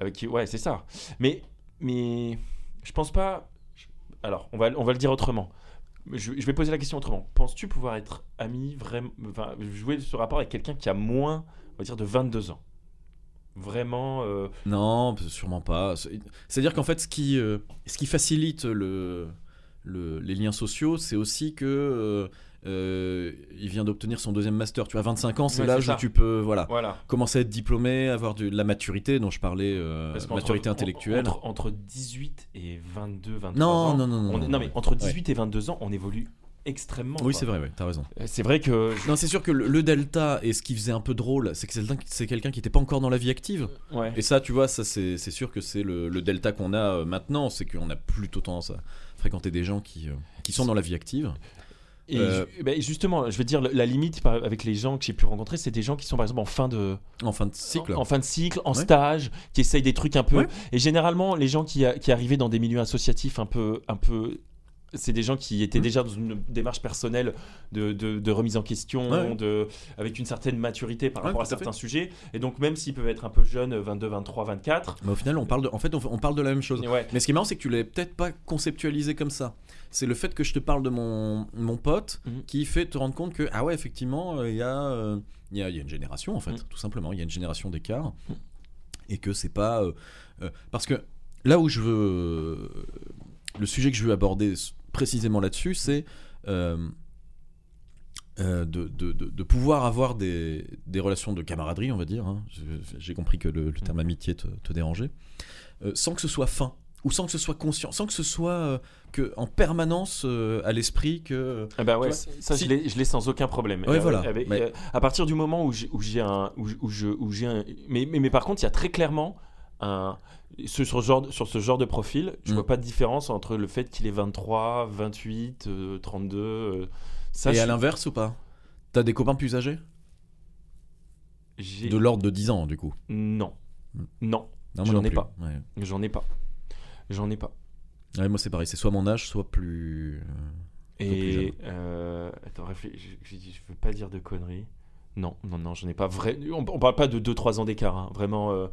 euh, qui, ouais, c'est ça. Mais, mais, je pense pas. Alors, on va, on va le dire autrement. Je, vais poser la question autrement. Penses-tu pouvoir être ami vraiment, jouer ce rapport avec quelqu'un qui a moins, on va dire, de 22 ans? Vraiment. euh, Non, sûrement pas. C'est- C'est-à-dire qu'en fait, ce qui, euh, ce qui facilite le, le- les liens sociaux, c'est aussi que euh, il vient d'obtenir son deuxième master. Tu as 25 ans, c'est Ouais, l'âge où tu peux voilà, Voilà. commencer à être diplômé, avoir de, la maturité dont je parlais, euh, maturité intellectuelle. Entre, entre 18 et 22, 23 Non, ans. non, non, non, on- non, non, mais entre 18 et 22 ans, on évolue extrêmement. Oui, c'est vrai, ouais, t'as raison. Euh, C'est vrai que. Non, c'est sûr que le, le delta et ce qui faisait un peu drôle, c'est que c'est quelqu'un- qui n'était pas encore dans la vie active. Ouais. Et ça, tu vois, ça c'est sûr que c'est le, le delta qu'on a maintenant, c'est qu'on a plutôt tendance à fréquenter des gens qui, euh, qui sont dans la vie active. Et Euh, ju- ben, justement, je veux dire, la limite avec les gens que j'ai pu rencontrer, c'est des gens qui sont par exemple en fin de, En fin de cycle. en fin de cycle, en Ouais. stage, qui essayent des trucs un peu. Ouais. Et généralement, les gens qui, qui arrivaient dans des milieux associatifs un peu, un peu, c'est des gens qui étaient Mhm. déjà dans une démarche personnelle de, de- de remise en question, Ouais. de, avec une certaine maturité par Ouais, rapport à certains sujets. Et donc, même s'ils peuvent être un peu jeunes, 22, 23, 24. Mais au final, on parle de, en fait, on, on parle de la même chose. Ouais. Mais ce qui est marrant, c'est que tu l'avais peut-être pas conceptualisé comme ça. C'est le fait que je te parle de mon, mon pote Mhm. qui fait te rendre compte que, ah ouais, effectivement, euh, il y, a, euh, il y, a, il y a une génération, en fait, Mhm. tout simplement. Il y a une génération d'écart. Mhm. Et que c'est pas. euh, parce que là où je veux. le sujet que je veux aborder précisément là-dessus, c'est. euh, de, de- de- pouvoir avoir des, des relations de camaraderie, on va dire. hein. J'ai compris que le, le terme amitié te, te dérangeait. Euh, sans que ce soit fin, ou sans que ce soit conscient, sans que ce soit euh, que en permanence euh, à l'esprit que. Ah bah ouais, ça si- je l'ai- sans aucun problème. Ouais, Euh, voilà. avec- Mais- euh, à partir du moment où j'ai un, où, où je, où un, mais, mais, mais par contre, il y a très clairement un, sur, ce genre, sur ce genre de profil, je Mm. vois pas de différence entre le fait qu'il est 23, 28, euh, 32. euh, ça, Et je à l'inverse ou pas? T'as des copains plus âgés? De l'ordre de 10 ans, du coup? non, Mm. non, Non, J'en ai pas. J'en ai pas, j'en ai pas. Ouais, moi, c'est pareil. C'est soit mon âge, soit plus. euh. Et euh, attends, je, je, je veux pas dire de conneries. Non, non, non, j'en ai pas vrai. On, on parle pas de 2-3 ans d'écart, hein. vraiment. euh,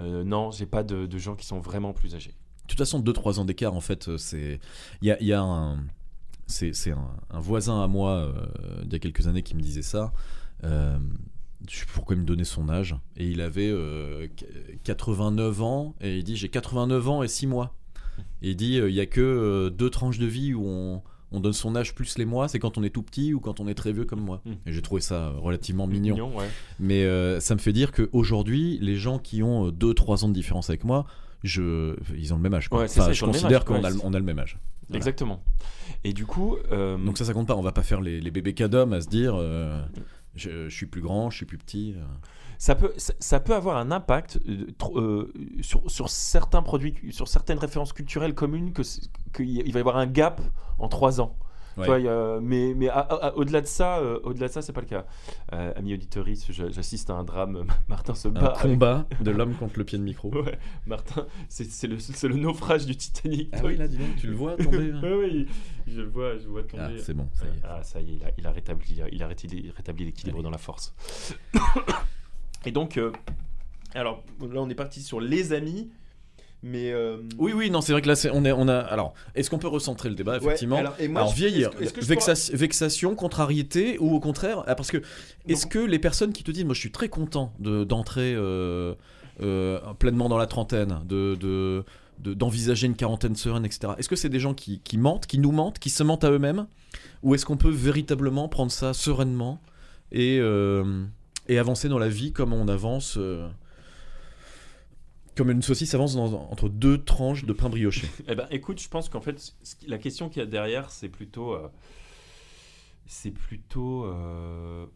euh, non, j'ai pas de, de gens qui sont vraiment plus âgés. De toute façon, 2-3 ans d'écart, en fait, c'est. Il y a, y a un. C'est un, un voisin à moi, il y a quelques années, qui me disait ça. Euh, je sais pourquoi il me donnait son âge. Et il avait euh, qu- 89 ans. Et il dit J'ai 89 ans et 6 mois. Et il dit euh, Il y a que euh, deux tranches de vie où on, on donne son âge plus les mois. C'est quand on est tout petit ou quand on est très vieux comme moi. Mm. Et j'ai trouvé ça euh, relativement mignon. Mignon, ouais. Mais euh, ça me fait dire qu'aujourd'hui, les gens qui ont 2-3 ans de différence avec moi, je... ils ont le même âge. quoi. Ouais, c'est enfin, ça, ils je considère qu'on Ouais, a, on a le même âge. Voilà. Exactement. Et du coup, euh, Donc ça, ça compte pas. On va pas faire les, les bébés cadom à se dire euh, je, suis plus grand, je suis plus petit. euh. ça, peut, ça, peut avoir un impact euh, euh, sur, sur certains produits, sur certaines références culturelles communes, qu'il va y avoir un gap en 3 ans. Ouais. y a- mais mais au-delà de ça, euh, au-delà de ça, c'est pas le cas. Euh, ami auditoris, je- j'assiste à un drame. [laughs] Martin se Un bat. avec- combat de l'homme contre le pied de micro. [laughs] Ouais, Martin, c'est le, le naufrage du Titanic. Ah oui, là, dis donc, tu le vois tomber. [laughs] Ouais, ouais, je le vois, je vois tomber. Ah, c'est bon, ça y est. Ah, ça y est, il a, il a rétabli, il a rétabli, l'équilibre dans la force. [coughs] Et donc, euh, alors là, on est parti sur les amis, mais. euh, Oui, oui, non, c'est vrai que là, c'est- on, est, on a. Alors, est-ce qu'on peut recentrer le débat, ouais, effectivement alors, moi, Alors je- vieillir, que- que Vexation- vexation, contrariété, ou au contraire, ah, parce que est-ce que les personnes qui te disent, moi je suis très content de- d'entrer euh, euh, pleinement dans la trentaine, de, de- de- d'envisager une quarantaine sereine, etc. Est-ce que c'est des gens qui, qui mentent, qui nous mentent, qui se mentent à eux-mêmes, ou est-ce qu'on peut véritablement prendre ça sereinement et, euh, et avancer dans la vie comme on avance comme une saucisse avance dans- entre deux tranches de pain brioché. [laughs] Eh ben, écoute, je pense qu'en fait, la question qu'il y a derrière, c'est plutôt. euh, c'est plutôt. euh,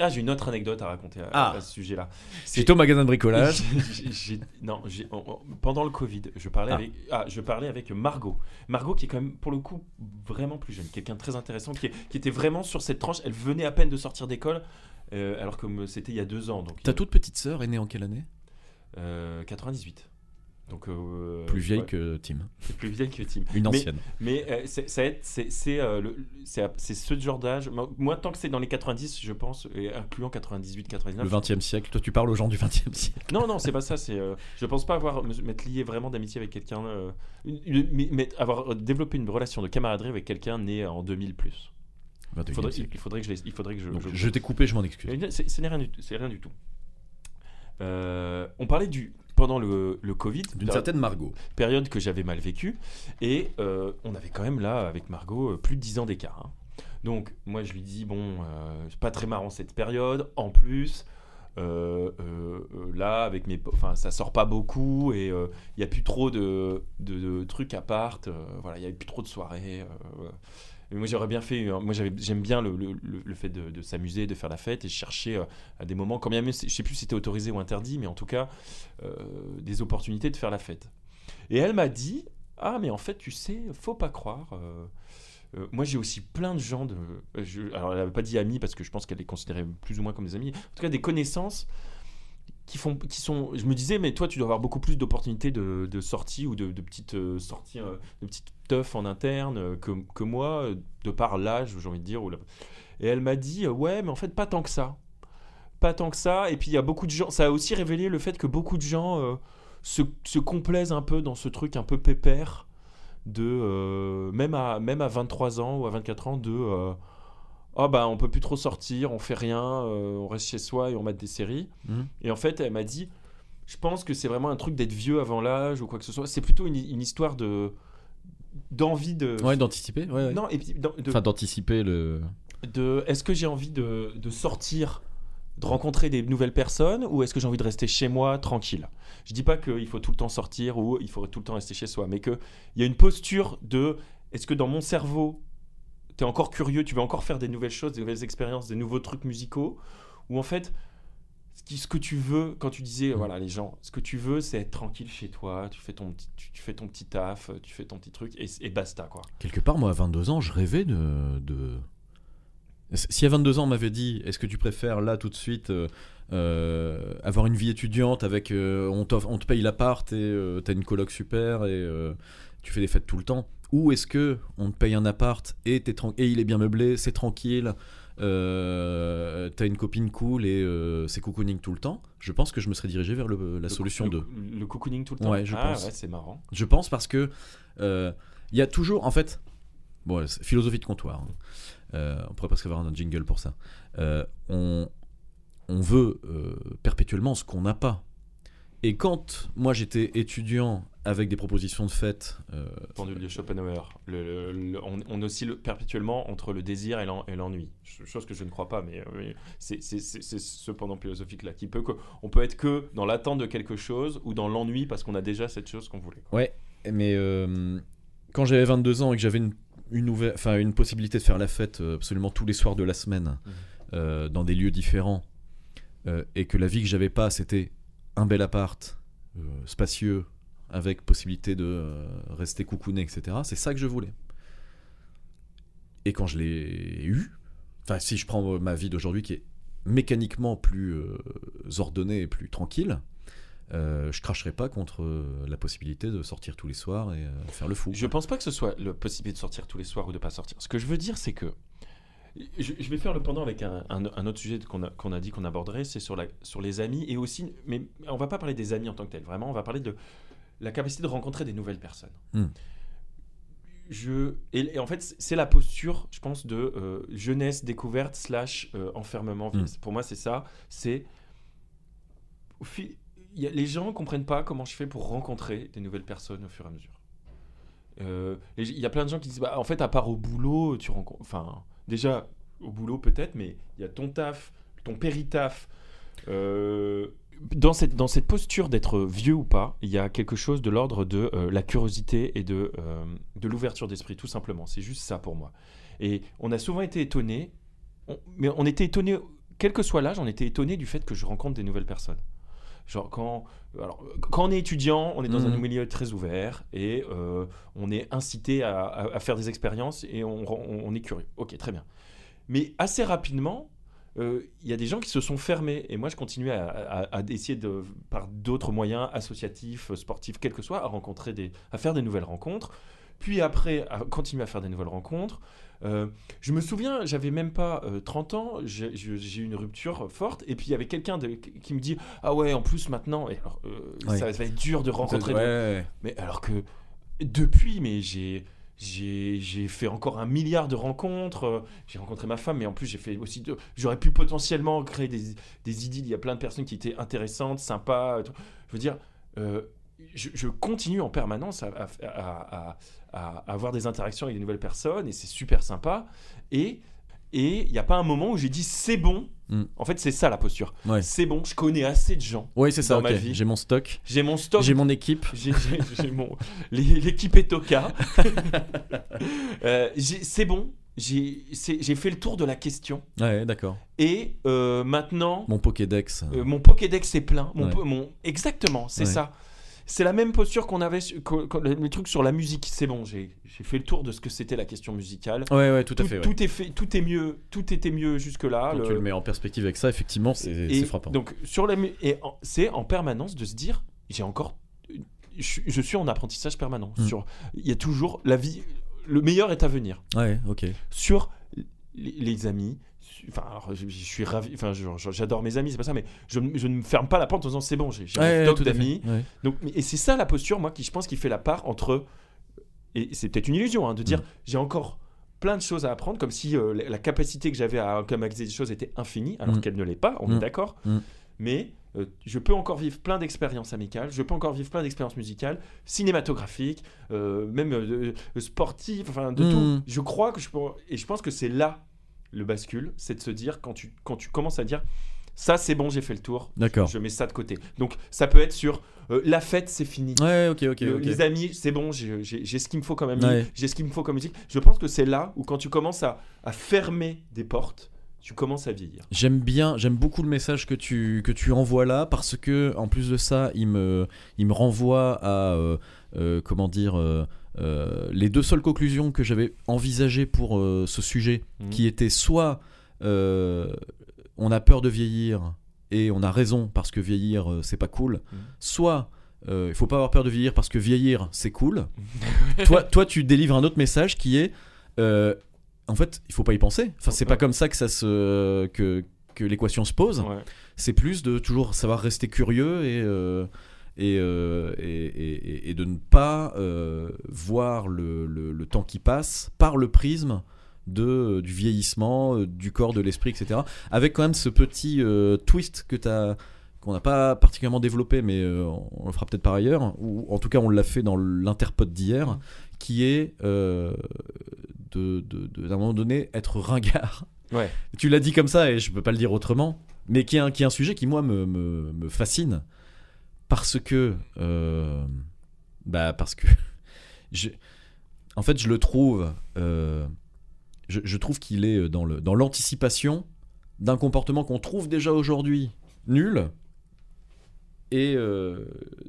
Ah, j'ai une autre anecdote à raconter à, Ah. à ce sujet-là. C'est- J'étais au magasin de bricolage. [laughs] Non, en- pendant le Covid, je parlais, Ah. avec, ah, je parlais avec Margot. Margot, qui est quand même, pour le coup, vraiment plus jeune, quelqu'un de très intéressant, qui, est- qui était vraiment sur cette tranche. Elle venait à peine de sortir d'école, euh, alors que c'était il y a deux ans. Donc, Ta toute petite sœur est née en quelle année? 98. Donc, euh, Plus vieille ouais, que Tim. plus vieille que Tim. Une Mais- ancienne. Mais euh, c'est, euh, le- c'est ce genre d'âge. Moi, tant que c'est dans les 90, je pense, et incluant 98, 99. Le 20 e siècle. Toi, tu parles aux gens du 20 e siècle. Non, non, c'est pas ça. C'est, euh, je pense pas avoir m'être lié vraiment d'amitié avec quelqu'un, euh, mais, mais avoir développé une relation de camaraderie avec quelqu'un né en 2000 plus. 21e Il faudrait, il faudrait que je, il faudrait que je. Donc, je- je t'ai coupé, je m'en excuse. Eh c'est- rien, rien du tout. Euh, on parlait du pendant le, le Covid, D'une certaine Margot. période que j'avais mal vécue, et euh, on avait quand même là avec Margot euh, plus de 10 ans d'écart. hein. Donc, moi, je lui dis, bon, euh, c'est pas très marrant cette période. En plus, euh, euh, euh, là, avec mes. po- Enfin, ça sort pas beaucoup et il n'y a plus trop de, de- de trucs à part. euh, voilà, il n'y a plus trop de soirées. euh, moi, j'aurais bien fait. euh, moi, j'aime bien le, le- le- fait de, de s'amuser, de faire la fête et je cherchais euh, à des moments, quand bien même, je sais plus si c'était autorisé ou interdit, mais en tout cas, euh, des opportunités de faire la fête. Et elle m'a dit Ah, mais en fait, tu sais, faut pas croire. moi, j'ai aussi plein de gens de. je- alors, elle n'avait pas dit amis parce que je pense qu'elle les considérait plus ou moins comme des amis. En tout cas, des connaissances qui font, qui sont. Je me disais, mais toi, tu dois avoir beaucoup plus d'opportunités de, de sorties ou de, petites euh, sorties, euh, de petites teufs en interne euh, que, que moi, de par l'âge, j'ai envie de dire. Et elle m'a dit, ouais, mais en fait, pas tant que ça. Pas tant que ça. Et puis, il y a beaucoup de gens. Ça a aussi révélé le fait que beaucoup de gens se, se complaisent un peu dans ce truc un peu pépère de même à même à 23 ans ou à 24 ans de ah bah on peut plus trop sortir on fait rien euh, on reste chez soi et on mate des séries Mhm. et en fait elle m'a dit je pense que c'est vraiment un truc d'être vieux avant l'âge ou quoi que ce soit c'est plutôt une, une histoire de d'envie de Ouais, d'anticiper. Ouais, ouais. non et puis d'en- de, Enfin, d'anticiper le. de est-ce que j'ai envie de, de sortir, de rencontrer des nouvelles personnes ou est-ce que j'ai envie de rester chez moi tranquille? Je dis pas qu'il faut tout le temps sortir ou il faudrait tout le temps rester chez soi, mais qu'il y a une posture de est-ce que dans mon cerveau, tu es encore curieux, tu veux encore faire des nouvelles choses, des nouvelles expériences, des nouveaux trucs musicaux ou en fait ce, que tu veux, quand tu disais, voilà, les gens, ce que tu veux, c'est être tranquille chez toi, tu fais ton petit, tu, tu fais ton petit taf, tu fais ton petit truc, et, et basta, quoi. Quelque part, moi, à 22 ans, je rêvais de. de... Si à 22 ans, on m'avait dit est-ce que tu préfères là tout de suite euh, euh, avoir une vie étudiante avec. euh, on, on te paye l'appart et euh, t'as une coloc super et euh, tu fais des fêtes tout le temps Ou est-ce que on te paye un appart et, tran- et il est bien meublé, c'est tranquille, euh, t'as une copine cool et euh, c'est cocooning tout le temps Je pense que je me serais dirigé vers le- la Le solution cou- 2. Le, le cocooning tout le temps Ouais, je ah, pense. ouais, c'est marrant. Je pense parce que euh, il y a toujours, en fait, bon, philosophie de comptoir. hein. Euh, on pourrait presque avoir un jingle pour ça. Euh, on, on veut euh, perpétuellement ce qu'on n'a pas. Et quand moi j'étais étudiant avec des propositions de fête, euh, Pendule de Schopenhauer. Le- le- le- on, on oscille perpétuellement entre le désir et l'en- et l'ennui. Ch- Chose que je ne crois pas, mais, euh, c'est c'est- c'est- c'est ce pendant philosophique-là qui peut que. On peut être que dans l'attente de quelque chose ou dans l'ennui parce qu'on a déjà cette chose qu'on voulait. quoi. Ouais, mais euh, quand j'avais 22 ans et que j'avais une, une, une possibilité de faire la fête euh, absolument tous les soirs de la semaine, euh, dans des lieux différents, et que la vie que j'avais pas, c'était un bel appart, spacieux, avec possibilité de euh, rester coucouné, etc., c'est ça que je voulais. Et quand je l'ai eu, enfin, si je prends ma vie d'aujourd'hui qui est mécaniquement plus euh, ordonnée et plus tranquille, euh, je cracherai pas contre euh, la possibilité de sortir tous les soirs et euh, faire le fou. Je pense pas que ce soit le possibilité de sortir tous les soirs ou de pas sortir. Ce que je veux dire, c'est que. Je, je vais faire le pendant avec un, un- un autre sujet qu'on a, dit qu'on aborderait, c'est sur, la, sur les amis et aussi. Mais on va pas parler des amis en tant que tels, vraiment, on va parler de la capacité de rencontrer des nouvelles personnes. Hmm. Je, et, et en fait, c'est- la posture, je pense, de euh, jeunesse découverte slash euh, enfermement. Hmm. Pour moi, c'est ça. C'est. y a- les gens comprennent pas comment je fais pour rencontrer des nouvelles personnes au fur et à mesure. Euh, Il y a plein de gens qui disent bah, en fait, à part au boulot, tu rencontres. Enfin, déjà, au boulot peut-être, mais il y a ton taf, ton péritaf. Euh, dans, cette, dans cette posture d'être vieux ou pas, il y a quelque chose de l'ordre de euh, la curiosité et de, euh, de l'ouverture d'esprit, tout simplement. C'est juste ça pour moi. Et on a souvent été étonnés, on- mais on était étonnés, quel que soit l'âge, on était étonnés du fait que je rencontre des nouvelles personnes. Genre quand, alors, quand on est étudiant, on est dans un Mhm. milieu très ouvert et euh, on est incité à, à- à faire des expériences et on, on- on est curieux. Ok, très bien. Mais assez rapidement, euh, il y a des gens qui se sont fermés et moi je continuais à, à- à essayer de, par d'autres moyens associatifs, sportifs, quels que soit, à rencontrer des, à faire des nouvelles rencontres. Puis après, à continuer à faire des nouvelles rencontres. Euh, je me souviens, j'avais même pas euh, 30 ans, j'ai eu une rupture forte, et puis il y avait quelqu'un qui me dit Ah ouais, en plus maintenant, et alors, euh, Ouais. ça va être dur de rencontrer. Ouais, de- ouais, ouais. Mais alors que depuis, mais j'ai. J'ai fait encore un milliard de rencontres. euh, J'ai rencontré ma femme, mais en plus, j'ai fait aussi. J'aurais pu potentiellement créer des, des idylles. Il y a plein de personnes qui étaient intéressantes, sympas. Je veux dire, euh, je, continue en permanence à- à avoir des interactions avec des nouvelles personnes et c'est super sympa. Et Et il n'y a pas un moment où j'ai dit c'est bon. Mm. En fait, c'est ça la posture. Ouais. C'est bon, je connais assez de gens. Oui, c'est ça, Dans ok. ma vie. J'ai mon stock, J'ai mon stock. j'ai mon équipe. J'ai j'ai- j'ai mon l'équipe Etoka. [laughs] Euh, j'ai- c'est bon. J'ai c'est- j'ai fait le tour de la question. Ouais, d'accord. Et euh, maintenant, Mon Pokédex. euh, mon Pokédex est plein. Mon, Ouais. po- mon- exactement, c'est Ouais. ça. C'est la même posture qu'on avait que- que- le, le truc sur la musique. C'est bon, j'ai fait le tour de ce que c'était la question musicale. Ouais, ouais, tout à Tout, fait. ouais. tout est fait, tout est mieux, tout était mieux jusque là. Quand tu le mets en perspective avec ça, effectivement, c'est frappant. Donc sur la et c'est en permanence de se dire j'ai encore je, je suis en apprentissage permanent Mm. sur il y a toujours la vie le meilleur est à venir Ouais, ok. sur les, les amis enfin alors je, je suis ravi enfin j'adore mes amis c'est pas ça mais je, ne- je ne me ferme pas la porte en disant c'est bon j'ai Ouais, stock tout d'amis Ouais. donc et c'est ça la posture moi qui je pense qui fait la part entre et c'est peut-être une illusion hein, de dire Mm. j'ai encore plein de choses à apprendre comme si euh, la, la capacité que j'avais à automatiser des choses était infinie alors Mm. qu'elle ne l'est pas on est d'accord Mm. mais euh, je peux encore vivre plein d'expériences amicales, je peux encore vivre plein d'expériences musicales, cinématographiques, euh, même euh, sportives, enfin de tout. Je crois que je peux, et je pense que c'est là le bascule, c'est de se dire quand tu quand tu commences à dire ça c'est bon, j'ai fait le tour, D'accord. je mets ça de côté. Donc ça peut être sur euh, la fête, c'est fini. Ouais, ok, ok. Le- ok. Les amis, c'est bon, j'ai j'ai- j'ai ce qu'il me faut comme ami, Ouais. j'ai ce qu'il me faut comme musique. Je pense que c'est là où quand tu commences à, à fermer des portes, tu commences à vieillir. J'aime bien, j'aime beaucoup le message que tu, que tu envoies là parce que en plus de ça, il me, il me renvoie à euh, euh, comment dire euh, euh, les deux seules conclusions que j'avais envisagées pour euh, ce sujet, Mhm. qui étaient soit euh, on a peur de vieillir et on a raison parce que vieillir euh, c'est pas cool, Mhm. soit euh, il faut pas avoir peur de vieillir parce que vieillir c'est cool. [laughs] toi, toi, tu délivres un autre message qui est euh, en fait, il faut pas y penser. Enfin, c'est pas comme ça que ça se que, que l'équation se pose. Ouais. C'est plus de toujours savoir rester curieux et euh, et, euh, et, et- et de ne pas euh, voir le, le- le temps qui passe par le prisme de, du vieillissement, euh, du corps, de l'esprit, etc. Avec quand même ce petit euh, twist que tu as qu'on n'a pas particulièrement développé, mais euh, on le fera peut-être par ailleurs, ou en tout cas on l'a fait dans l'interpod d'hier, qui est euh, de, de, moment donné être ringard. Ouais. Tu l'as dit comme ça et je peux pas le dire autrement, mais qui est un, qui est un sujet qui moi me, me, me fascine parce que euh, bah parce que [laughs] je, en fait je le trouve euh, je, je trouve qu'il est dans le dans l'anticipation d'un comportement qu'on trouve déjà aujourd'hui nul et euh,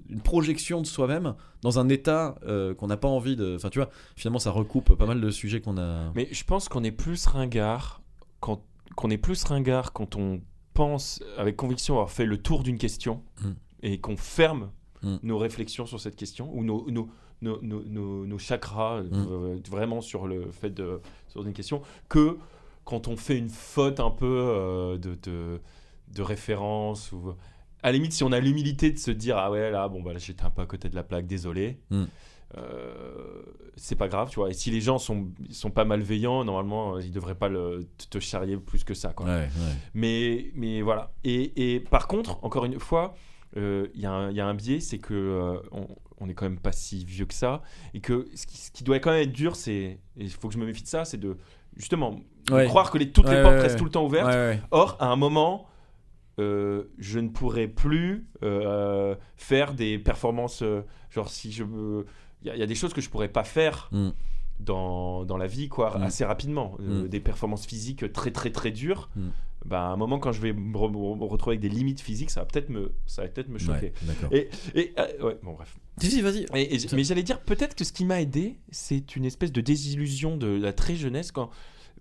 une projection de soi-même dans un état qu'on n'a pas envie de enfin tu vois finalement ça recoupe pas mal de sujets qu'on a Mais je pense qu'on est plus ringard quand qu'on est plus ringard quand on pense avec conviction avoir fait le tour d'une question Mm. Et qu'on ferme Mm. nos réflexions sur cette question ou nos nos, nos, nos, nos- nos chakras Mm. euh, vraiment sur le fait de sur une question que quand on fait une faute un peu euh, de, de de référence ou à la limite si on a l'humilité de se dire ah ouais là bon bah là, j'étais un peu à côté de la plaque désolé Mm. euh, c'est pas grave tu vois et si les gens sont sont pas malveillants normalement ils devraient pas le, te- charrier plus que ça quoi ouais, ouais. mais mais voilà et, et par contre encore une fois il y, a un- il y a un biais c'est que euh, on, on est quand même pas si vieux que ça et que ce qui, ce qui doit quand même être dur c'est il faut que je me méfie de ça c'est de justement de croire que les, toutes les portes restent tout le temps ouvertes. Or, à un moment, euh, je ne pourrai plus euh, faire des performances. euh, genre, si je. Il y, a- il y a des choses que je pourrais pas faire Mm. dans, dans la vie, quoi, Mm. assez rapidement. Euh, Mm. Des performances physiques très, très, très dures. Bah, à un moment, quand je vais me, re- me retrouver avec des limites physiques, ça va peut-être me, ça va peut-être me choquer. Ouais, d'accord. Et, et euh, ouais, bon, bref. Si, si, vas-y. Mais j'allais dire, peut-être que ce qui m'a aidé, c'est une espèce de désillusion de la très jeunesse quand.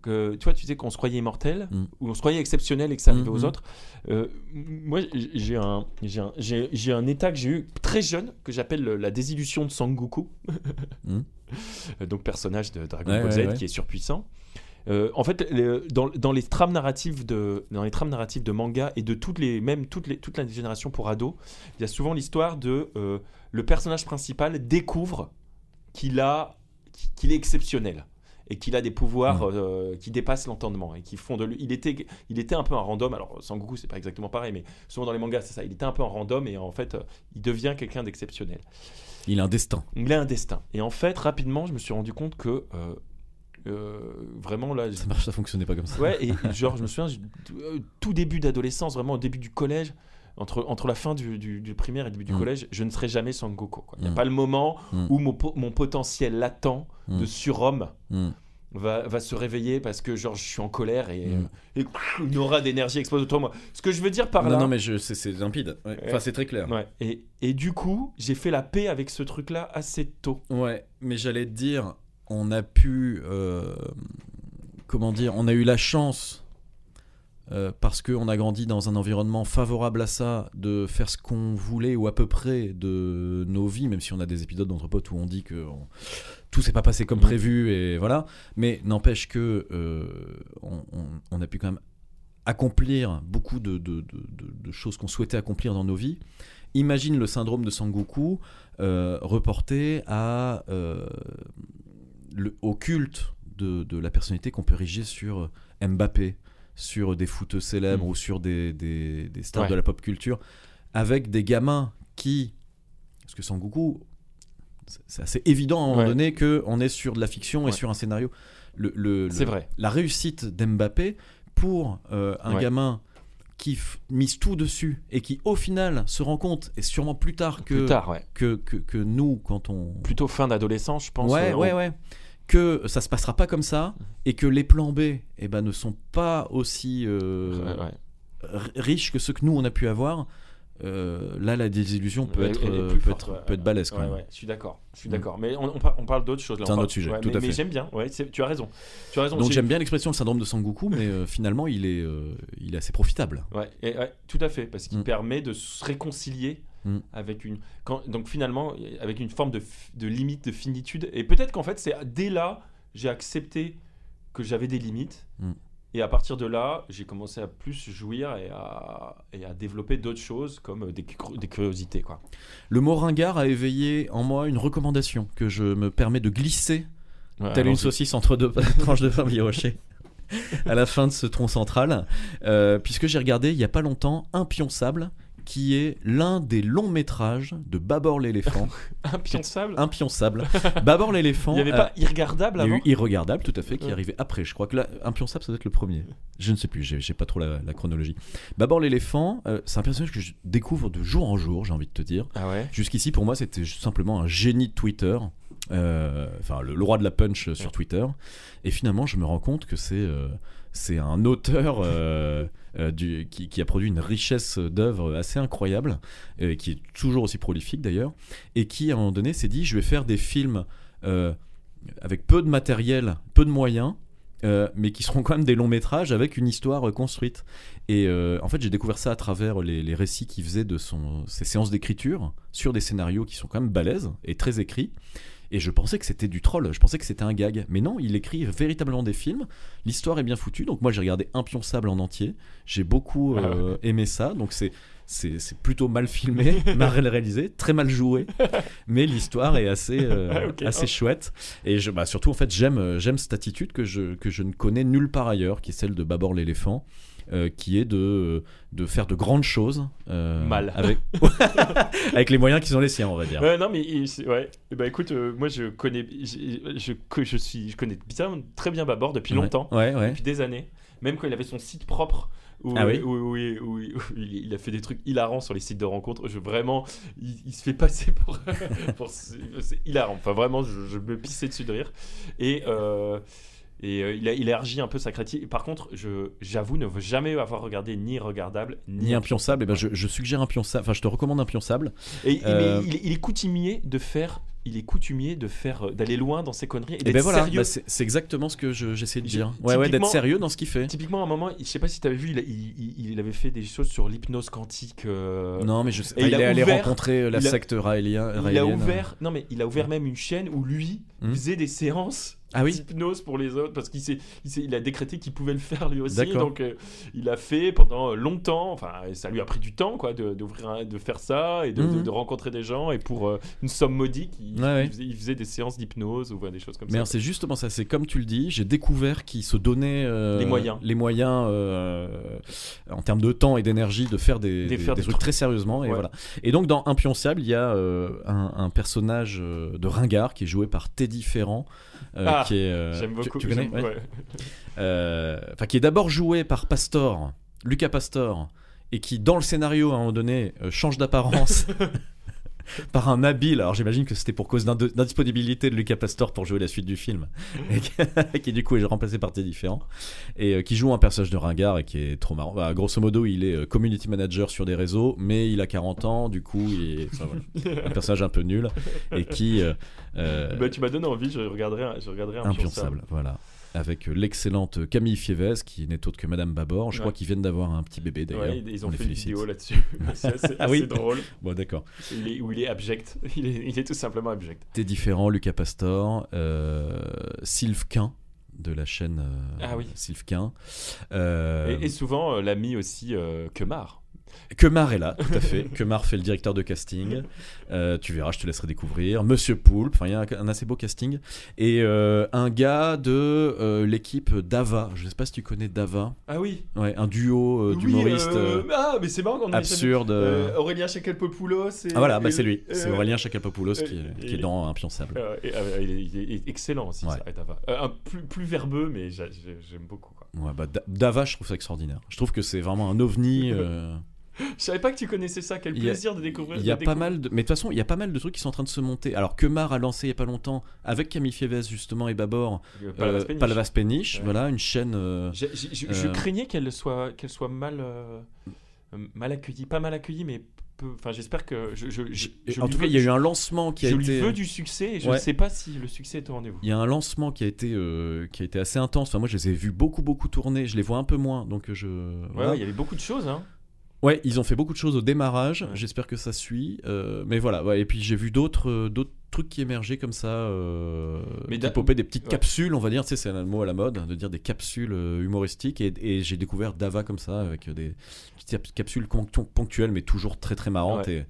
Que, tu vois, tu disais qu'on se croyait immortel, Mm. ou on se croyait exceptionnel et que ça arrivait Mm, aux mm. autres. Euh, moi, j'ai un, j'ai un, un état que j'ai eu très jeune, que j'appelle le- la désillusion de Sangoku. Mm. Euh, [laughs] Donc, personnage de Dragon Ouais, Ball ouais, Z ouais. qui est surpuissant. Euh, en fait, les- dans, dans les trames narratives de dans les trames narratives de manga et de toutes les même toutes les toute la génération pour ados, il y a souvent l'histoire de euh, le personnage principal découvre qu'il a qu'il est exceptionnel et qu'il a des pouvoirs Mm. euh, qui dépassent l'entendement et qui font de lui il était il était un peu un random alors Sangoku c'est pas exactement pareil mais souvent dans les mangas c'est ça il était un peu un random et en fait il devient quelqu'un d'exceptionnel Il a un destin. il a un destin. Et en fait, rapidement, je me suis rendu compte que vraiment là. Ça marche, ça fonctionnait pas comme ça. Ouais, et genre, je me souviens, euh, tout début d'adolescence, vraiment au début du collège, entre, entre la fin du, du- du primaire et le début du Mm. collège, je ne serai jamais Sangoku. quoi. Il n'y a Mm. pas le moment Mm. où mon, mon potentiel latent de surhomme Mm. va, va se réveiller parce que genre, je suis en colère et, euh, et une aura d'énergie explose autour de moi. Ce que je veux dire par là. Non, mais c'est limpide. Ouais. Enfin, c'est très clair. Ouais. Et, et du coup, j'ai fait la paix avec ce truc-là assez tôt. Ouais, mais j'allais te dire, on a pu. euh, comment dire On a eu la chance. euh, parce qu'on a grandi dans un environnement favorable à ça, de faire ce qu'on voulait ou à peu près de nos vies, même si on a des épisodes d'entre potes où on dit que on- tout s'est pas passé comme prévu et voilà. Mais n'empêche que euh, on, on- on a pu quand même accomplir beaucoup de, de- de- de- de choses qu'on souhaitait accomplir dans nos vies. Imagine le syndrome de Sangoku reporté à, le, au culte de, de la personnalité qu'on peut ériger sur Mbappé, sur des footeux célèbres Mm. ou sur des, des- des stars Ouais. de la pop culture, avec des gamins qui. Parce que Sangoku, c'est- c'est assez évident à un moment Ouais. donné qu'on est sur de la fiction et sur un scénario. Le, le- C'est vrai. La réussite d'Mbappé pour euh, un gamin qui mise tout dessus et qui au final se rend compte, et sûrement plus tard que, Plus tard, ouais. que, que, que nous, quand on, Plutôt fin d'adolescence, je pense. ouais, euh, ouais, ouais. Que ça se passera pas comme ça et que les plans B eh ben, ne sont pas aussi euh, Ouais, ouais. r- riches que ceux que nous on a pu avoir. Euh, là, la désillusion peut Elle- être, elle euh, peut forte, être, ouais, peut être ouais. balèze quand même. je suis d'accord. Je suis Mm. d'accord. Mais on, on par- on parle d'autres choses là. C'est un parle- autre sujet, tout mais, mais j'aime bien. Ouais, tu as raison. Tu as raison. Donc J'ai- j'aime bien l'expression le syndrome de Sangoku, mais euh, finalement il est, il est assez profitable. Ouais, et- ouais, tout à fait, parce qu'il Mm. permet de se réconcilier Mm. avec une. Quand, donc finalement, avec une forme de, de limite, de finitude. Et peut-être qu'en fait, c'est dès là, j'ai accepté que j'avais des limites. Mm. Et à partir de là, j'ai commencé à plus jouir et à, et à développer d'autres choses comme des, des curiosités. Quoi. Le mot ringard a éveillé en moi une recommandation que je me permets de glisser Ouais, telle une saucisse entre deux [laughs] tranches de pain brioché [laughs] à la fin de ce tronc central, euh, puisque j'ai regardé il y a pas longtemps Un pion sable, qui est l'un des longs métrages de Babor l'éléphant. [laughs] Un pion de sable Un pion sable. [laughs] Babor l'éléphant. Il n'y avait euh, pas Irregardable il y a avant eu Irregardable, tout à fait, qui est Ouais. arrivé après. Je crois que là, Un pion sable, ça doit être le premier. Je ne sais plus, j'ai pas trop la, la chronologie. Babor l'éléphant, euh, c'est un personnage que je découvre de jour en jour, j'ai envie de te dire. Ah ouais? Jusqu'ici, pour moi, c'était simplement un génie de Twitter. Euh, Enfin, le, le roi de la punch sur Twitter. Et finalement, je me rends compte que c'est euh, c'est un auteur euh, euh, du, qui, a produit une richesse d'œuvres assez incroyable, euh, qui est toujours aussi prolifique d'ailleurs, et qui, à un moment donné, s'est dit je vais faire des films euh, avec peu de matériel, peu de moyens. euh, mais qui seront quand même des longs métrages avec une histoire euh, construite. Et euh, en fait, j'ai découvert ça à travers les, récits qu'il faisait de ses séances d'écriture sur des scénarios qui sont quand même balèzes et très écrits. Et je pensais que c'était du troll, je pensais que c'était un gag. Mais non, il écrit véritablement des films. L'histoire est bien foutue. Donc moi, j'ai regardé Un pion sable en entier. J'ai beaucoup Ah euh, aimé ça. Donc c'est c'est plutôt mal filmé, [laughs] mal réalisé, très mal joué, mais l'histoire est assez, euh, [laughs] assez chouette. Et je, bah, surtout, en fait, j'aime euh, j'aime cette attitude que je, que je ne connais nulle part ailleurs, qui est celle de Babor l'éléphant, euh, qui est de, de faire de grandes choses. euh, Mal. Avec, [laughs] [laughs] avec les moyens qui sont les siens, on va dire. Ouais, non, mais il- ouais. Ben, écoute, euh, moi je connais, je, je, que je suis, je connais bien, très bien Babor depuis longtemps, Ouais, ouais. depuis des années. Même quand il avait son site propre, où, Ah oui où- où- où- où- où il, a fait des trucs hilarants sur les sites de rencontres. Je vraiment, il, il se fait passer [laughs] pour, pour c'est c'est hilarant. Enfin vraiment, je, je me pissais dessus de rire. Et euh, et euh, il a il élargit un peu sa critique. Par contre, je j'avoue ne jamais avoir regardé ni regardable ni, Ni un pion sable, eh ben je, je suggère un pion sable. Enfin, je te recommande un pion sable. Et, Euh, mais il, est- il est coutumier de faire, il est coutumier de faire, euh, d'aller loin dans ses conneries et Et d'être ben voilà, sérieux. bah, c'est exactement ce que je- j'essaie de dire. Ouais, ouais, d'être sérieux dans ce qu'il fait. Typiquement, à un moment, je sais pas si tu avais vu, il, avait fait des choses sur l'hypnose quantique. euh, Non, mais je sais. et il il, est allé rencontrer la secte raélien- Il a raélienne. ouvert, non mais il a ouvert même une chaîne où lui Hmm. faisait des séances Ah oui d'hypnose pour les autres parce qu'il s'est, il, il a décrété qu'il pouvait le faire lui aussi. Donc euh, il a fait pendant euh, longtemps. Enfin, ça lui a pris du temps quoi de, un- de faire ça et de, de- Mhm. de rencontrer des gens et pour euh, une somme modique, il, Ouais, ouais. il faisait, il faisait des séances d'hypnose ou des choses comme Mais ça. alors, c'est justement ça, c'est comme tu le dis, j'ai découvert qu'il se donnait euh, Les moyens. les moyens en termes de temps et d'énergie de faire des, Des des- faire des des trucs trucs. très sérieusement. Et, Ouais. voilà. et donc dans Impionçable, il y a un, un personnage de ringard qui est joué par Teddy Ferrand, Ah. qui est. J'aime tu- beaucoup. Tu, connais j'aime- Ouais. ouais. Enfin, qui est d'abord joué par Pastor, Lucas Pastor, et qui, dans le scénario, à un moment donné, euh, change d'apparence. [laughs] [laughs] Par un habile, alors j'imagine que c'était pour cause d'indisponibilité de Lucas Pastor pour jouer la suite du film, et [laughs] qui, du coup est remplacé par Teddy Différent, et euh, qui joue un personnage de ringard et qui est trop marrant. Bah, grosso modo, il est euh, community manager sur des réseaux, mais il a 40 ans, du coup, il est enfin, voilà, un personnage un peu nul, et qui. euh, Bah, tu m'as donné envie, je regarderai, un- je regarderai un impionçable, voilà. Avec euh, l'excellente Camille Fievez, qui n'est autre que Madame Babor. Je Ouais. crois qu'ils viennent d'avoir un petit bébé d'ailleurs. Ouais, ils ont On fait une félicite. vidéo là-dessus. [laughs] c'est assez, Ah oui. assez drôle. Bon, d'accord. Il est, où il est abject. [laughs] Il est, il est tout simplement abject. T'es différent, Lucas Pastor, euh, Sylvquin de la chaîne euh, Ah oui. Sylvquin. Euh, Et, et souvent, euh, l'ami aussi euh, Kemar. Kemar est là, tout à fait. [laughs] Kemar fait le directeur de casting. Euh, tu verras, je te laisserai découvrir. Monsieur Poulpe, il y a un, un assez beau casting. Et euh, un gars de euh, l'équipe Dava. Je ne sais pas si tu connais Dava. Ah oui. Ouais, un duo Oui, d'humoristes ah, mais c'est marrant qu'on. Euh, Aurélien Chakalpopoulos. et- Ah voilà, bah c'est lui. C'est Aurélien Chakalpopoulos qui, est- qui est dans Impionçable. et- il, est, excellent aussi, Ouais. ça, Dava. Un plus, plus verbeux, mais j'a- j'ai- j'aime beaucoup. Quoi. Ouais, bah, Da- Dava, je trouve ça extraordinaire. Je trouve que c'est vraiment un ovni. [laughs] euh, Je savais pas que tu connaissais ça. Quel a- plaisir de découvrir. Il y a pas mal de... Mais de toute façon, il y a pas mal de trucs qui sont en train de se monter. Alors, Kemar a lancé il y a pas longtemps, avec Camille Fievez justement et Babor, Euh, euh, Palavas Péniche. Palavas Péniche, Ouais. voilà, une chaîne... euh, Je, je Euh, craignais qu'elle soit, qu'elle soit mal, euh, euh, mal accueillie. Pas mal accueillie, mais. Enfin, j'espère que. Je, je, je- je en tout cas, il y a eu un lancement qui a je été... lui veux du succès et je Ouais. ne sais pas si le succès est au rendez-vous. Il y a un lancement qui a été euh, qui a été assez intense. Enfin, moi, je les ai vus beaucoup beaucoup tourner. Je les vois un peu moins, donc je. Ouais, voilà. ouais, il y avait beaucoup de choses. Hein. Ouais, ils ont fait beaucoup de choses au démarrage. Ouais. J'espère que ça suit. Euh, mais voilà. ouais, et puis j'ai vu d'autres euh, d'autres trucs qui émergeaient comme ça, euh, Mais qui popaient des petites ouais. capsules, on va dire. Tu sais, c'est un mot à la mode de dire des capsules euh, humoristiques. Et, et j'ai découvert Dava comme ça avec des petites capsules ponct- ponctuelles, mais toujours très très marrantes et,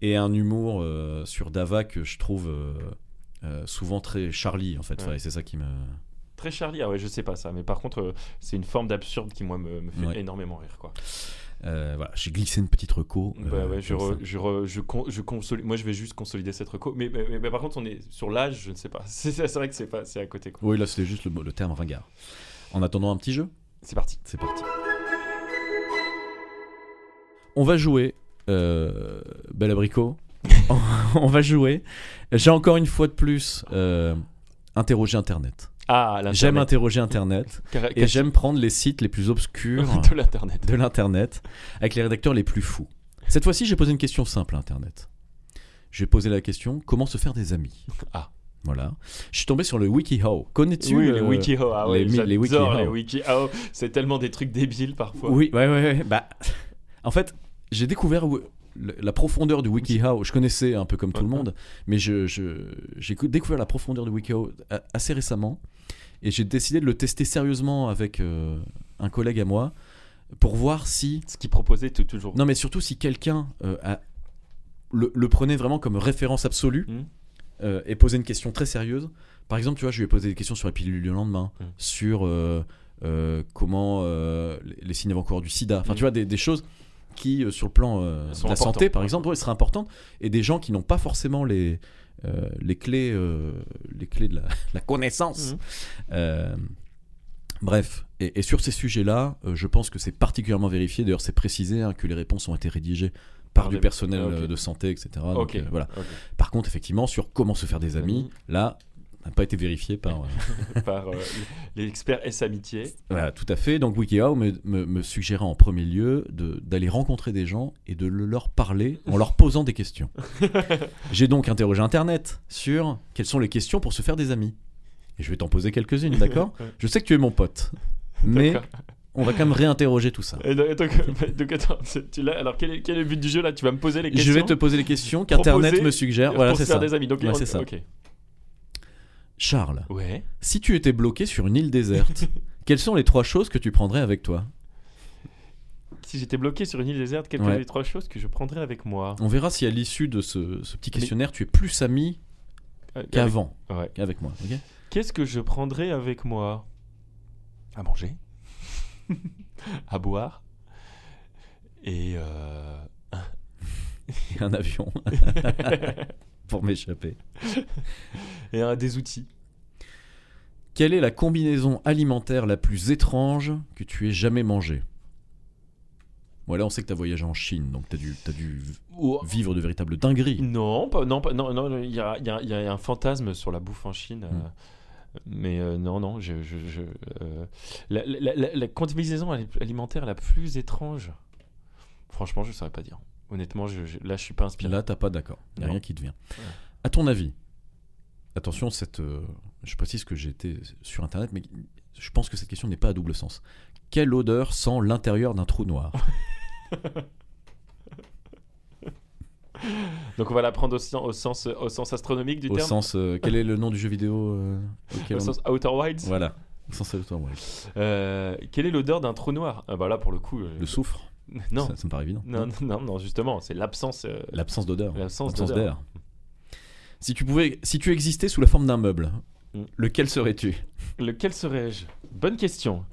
et un humour euh, sur Dava que je trouve souvent très Charlie en fait. Ouais, c'est ça qui me. Très Charlie, ah ouais, je sais pas ça. Mais par contre, c'est une forme d'absurde qui, moi, me, me fait énormément rire. Quoi. Euh, voilà, j'ai glissé une petite reco. Bah euh, ouais, je, re- ça. je, re- je, con- je consolide- moi, je vais juste consolider cette reco. Mais, mais- mais- mais par contre, on est sur l'âge, je ne sais pas. [laughs] C'est c'est vrai que c'est pas- c'est à côté. quoi. Oui, là c'était juste le, le terme ringard. En attendant un petit jeu, C'est parti. c'est parti. On va jouer, euh, bel abricot. [laughs] on va jouer. J'ai encore une fois de plus euh, interrogé Internet. Ah. J'aime interroger Internet Car- et j'aime prendre les sites les plus obscurs [laughs] de l'internet. de l'Internet avec les rédacteurs les plus fous. Cette fois-ci, j'ai posé une question simple à Internet. J'ai posé la question comment se faire des amis? Ah. Voilà. Je suis tombé sur le WikiHow. Connais-tu Oui, les WikiHow. Ah ouais, les les WikiHow. C'est tellement des trucs débiles parfois. Oui, ouais, ouais, ouais. Bah, en fait, j'ai découvert la profondeur du WikiHow. Je connaissais un peu comme tout le monde, mais je, je- j'ai cou- découvert la profondeur du WikiHow a- assez récemment. Et j'ai décidé de le tester sérieusement avec euh, un collègue à moi pour voir si. Ce qu'ils proposaient tout- toujours. Non, mais surtout si quelqu'un euh, a- le, le prenait vraiment comme référence absolue euh, et posait une question très sérieuse. Par exemple, tu vois, je lui ai posé des questions sur la pilule du lendemain, Mhm. sur euh, euh, comment euh, les- signes avant-coureurs du sida. Enfin, Mhm. tu vois, des, des choses qui, euh, sur le plan euh, de la santé, par exemple, ouais, seraient importantes. Et des gens qui n'ont pas forcément les, euh, les, clés, euh, les clés de la, [laughs] la connaissance. Mhm. Euh, Bref, et, et sur ces sujets-là, euh, je pense que c'est particulièrement vérifié. D'ailleurs, c'est précisé hein, que les réponses ont été rédigées par Par du personnel Ah, de santé, etc. Donc, euh, voilà. Par contre, effectivement, sur comment se faire des amis, Amis. là, n'a pas été vérifié par. euh, [laughs] Par euh, l'expert S-Amitié. voilà, tout à fait. Donc, WikiHow me, me, me suggérait en premier lieu de- d'aller rencontrer des gens et de le- leur parler en leur posant des questions. [laughs] J'ai donc interrogé Internet sur quelles sont les questions pour se faire des amis. Et je vais t'en poser quelques-unes, d'accord? [laughs] Je sais que tu es mon pote, mais on va quand même réinterroger tout ça. Et donc, donc, attends, tu alors quel est, quel est le but du jeu là? Tu vas me poser les questions Je vais te poser les questions qu'Internet me suggère. Voilà, c'est faire ça. des amis. Donc, Ouais, on- c'est ça. Charles, Ouais. si tu étais bloqué sur une île déserte, [laughs] quelles sont les trois choses que tu prendrais avec toi? Si j'étais bloqué sur une île déserte, quelles Ouais. sont les trois choses que je prendrais avec moi? On verra si à l'issue de ce, ce petit questionnaire, tu es plus ami Euh, avec- qu'avant, Ouais. qu'avec moi. Qu'est-ce que je prendrais avec moi? À manger, [laughs] à boire et euh, Et un avion [laughs] pour m'échapper. et un des outils. Quelle est la combinaison alimentaire la plus étrange que tu aies jamais mangée? Voilà, on sait que tu as voyagé en Chine, donc tu as dû, vivre de véritables dingueries. Non, pas, non, pas- non, non, il y a, il y a- il y a un fantasme sur la bouffe en Chine. euh, Mm. mais euh, non, non, je, je, je, euh, la, la, la- la combinaison ali- alimentaire la plus étrange, franchement, je ne saurais pas dire. Honnêtement, je, je- là, je suis pas inspiré. Là, t'as pas d'accord. Il n'y a rien qui te vient. Ouais. À ton avis, attention, cette, euh, je précise que été sur Internet, mais je pense que cette question n'est pas à double sens. Quelle odeur sent l'intérieur d'un trou noir? [laughs] Donc, on va la prendre au, sen- au sens, au sens astronomique du Au terme, sens, euh, quel est le nom du jeu vidéo euh, au on- sens Outer Wilds. Voilà. Au sens Outer Wilds. Euh, quelle est l'odeur d'un trou noir? Ah bah Là, pour le coup. Le soufre. Non. Ça, ça me paraît évident. non, non, non, non, justement, c'est l'absence. euh, L'absence d'odeur. L'absence d'air. Si tu pouvais, si tu existais sous la forme d'un meuble, Mm. lequel serais-tu? Lequel serais-je? Bonne question.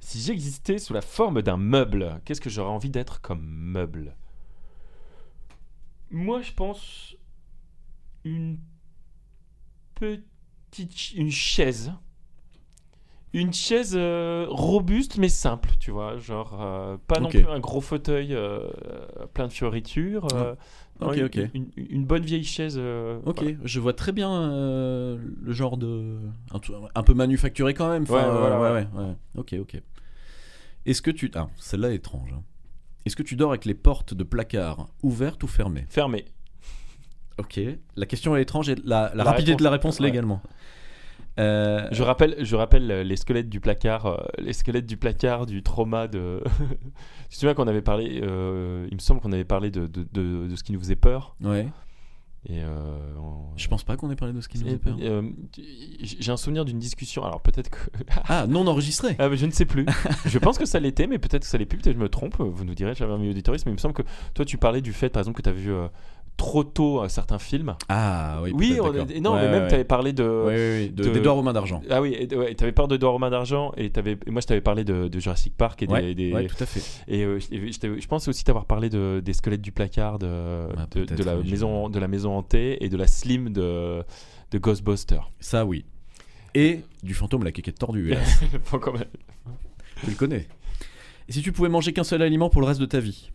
Si j'existais sous la forme d'un meuble, qu'est-ce que j'aurais envie d'être comme meuble? Moi, je pense une petite ch- une chaise. Une chaise euh, robuste mais simple, tu vois, genre euh, pas non plus un gros fauteuil euh, plein de fioritures. euh, non, Ok, une, ok. Une, une bonne vieille chaise. Ok, voilà. je vois très bien le genre de. Un, peu manufacturé quand même. enfin, Ouais, voilà, ouais, ouais, ouais. Ok, ok. Est-ce que tu. Ah, celle-là est étrange. hein. Est-ce que tu dors avec les portes de placard ouvertes ou fermées? Fermé. Ok. La question est étrange et la, la La rapidité de la réponse, réponse ouais. Euh, Je rappelle, je rappelle euh, les squelettes du placard, euh, les squelettes du placard du trauma de. [laughs] tu te souviens qu'on avait parlé, euh, il me semble qu'on avait parlé de, de, de- de ce qui nous faisait peur. Ouais. Et euh, on- Je pense pas qu'on ait parlé de ce qui nous faisait peur. J'ai un souvenir d'une discussion. Alors peut-être que. [laughs] Ah, non enregistré Ah, mais je ne sais plus. [laughs] je pense que ça l'était, mais peut-être que ça l'est plus. Peut-être que je me trompe. Vous nous direz, j'avais un milieu auditorisme, mais il me semble que toi, tu parlais du fait, par exemple, que tu as vu trop tôt euh, certains films. Ah, oui. Oui, on non, Ouais, mais même ouais. tu avais parlé de. Oui. de- de- D'Edouard aux mains d'argent. Ah oui, et, ouais, t'avais peur de Dora Romain d'argent et, moi je t'avais parlé de, de Jurassic Park et des, Ouais, des- ouais, tout à fait. et euh, je, je t'avais- je pense aussi t'avoir parlé de, des squelettes du placard de, Ah, la oui, je- maison de la maison hantée et de la slim de, de Ghostbusters. Ça, oui. Et du fantôme, la quéquette tordue. Faut [laughs] quand même- tu le connais. Et si tu pouvais manger qu'un seul aliment pour le reste de ta vie,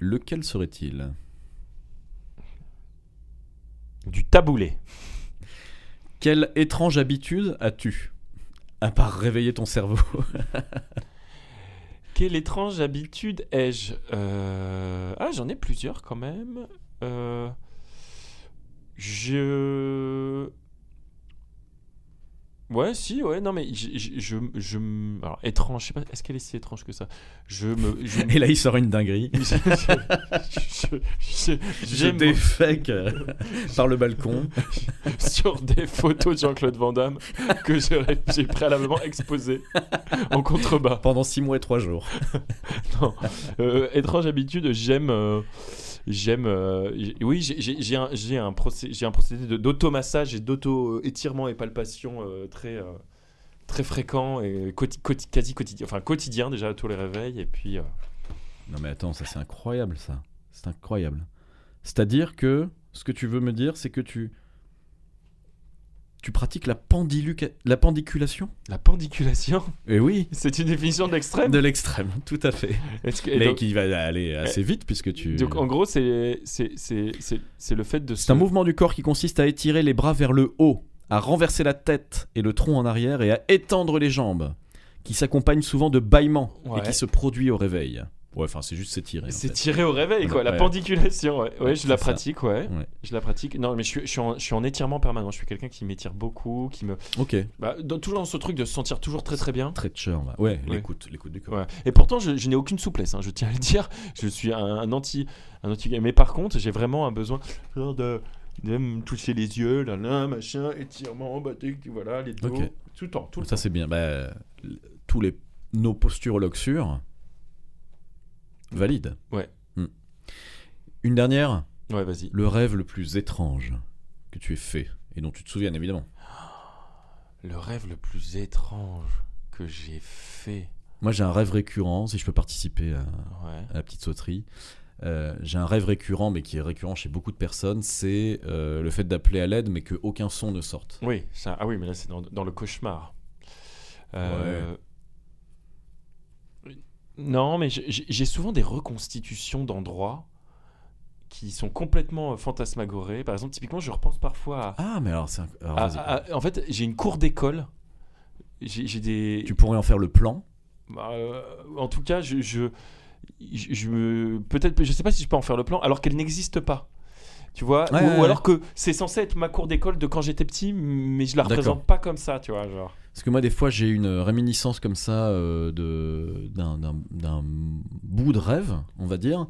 lequel serait-il? Du taboulé. Quelle étrange habitude as-tu À part réveiller ton cerveau. [laughs] Quelle étrange habitude ai-je? Euh, Ah, j'en ai plusieurs quand même. Euh, Je. Ouais, si, ouais, non, mais je. je, je, alors, étrange, je sais pas, est-ce qu'elle est si étrange que ça? Je me. Je, me- [laughs] Et là, il sort une dinguerie. [laughs] je, défèque euh, [laughs] par le balcon. sur des photos de Jean-Claude Van Damme que j'ai préalablement exposées en contrebas. Pendant 6 mois et 3 jours. Non. Euh, étrange habitude, j'aime. euh, J'aime. euh, oui, j'ai- un, un, procé- un procédé d'automassage et d'auto-étirement et palpation euh, très, euh, très fréquent et quasi quotidien. Enfin, quotidien déjà tous les réveils. Et puis. Non mais attends, ça c'est incroyable ça. C'est incroyable. C'est-à-dire que ce que tu veux me dire, c'est que tu tu pratiques la, la pendiculation? La pendiculation, Eh oui, c'est une définition [laughs] de l'extrême. de l'extrême, tout à fait. Que- et Mais donc, qui va aller assez vite puisque tu... donc, en gros, c'est c'est- c'est- c'est- c'est le fait de C'est se- un mouvement du corps qui consiste à étirer les bras vers le haut, à renverser la tête et le tronc en arrière et à étendre les jambes, qui s'accompagne souvent de bâillements Ouais. et qui se produit au réveil. Ouais, enfin c'est juste s'étirer. C'est tiré au réveil, quoi. La Ouais. pendiculation, ouais. Ouais, je la ça. pratique, ouais. Ouais. Je la pratique. Non, mais je suis, je suis, en, je suis en étirement permanent. Je suis quelqu'un qui m'étire beaucoup, qui me. Ok. Bah, dans- toujours dans ce truc de se sentir toujours très très bien. Très cher, ouais. Ouais, l'écoute, l'écoute du corps. Ouais. Et pourtant, je, je n'ai aucune souplesse, hein, je tiens à le dire. Je suis un, un anti. Un anti mais par contre, j'ai vraiment un besoin de, de me toucher les yeux, là, là, machin, étirement, bah, tic, voilà, les dos. Ok. Tout le temps, tout le Ça c'est bien. Bah, tous les nos posturologues sûrs valident. Ouais. Hmm. Une dernière. Ouais, vas-y. Le rêve le plus étrange que tu aies fait et dont tu te souviens évidemment. [gasps] Le rêve le plus étrange que j'ai fait. Moi j'ai un rêve récurrent. Si je peux participer à, Ouais. à la petite sauterie. Euh, j'ai un rêve récurrent, mais qui est récurrent chez beaucoup de personnes, c'est euh, le fait d'appeler à l'aide, mais qu'aucun son ne sorte. Oui, ça, ah oui, mais là c'est dans, dans le cauchemar. Euh, Non, mais j'ai- souvent des reconstitutions d'endroits qui sont complètement euh, fantasmagorés. Par exemple, typiquement, je repense parfois à. Ah, mais alors, c'est en fait, j'ai une cour d'école. J'ai des. tu pourrais en faire le plan? Bah, euh, en tout cas, je, je, je, je me peut-être, je sais pas si je peux en faire le plan, alors qu'elle n'existe pas. Tu vois, Ouais, ou, ouais, ou ouais. alors que c'est censé être ma cour d'école de quand j'étais petit, mais je la représente pas comme ça, tu vois, genre. Parce que moi, des fois, j'ai une réminiscence comme ça euh, de d'un bout de rêve, on va dire.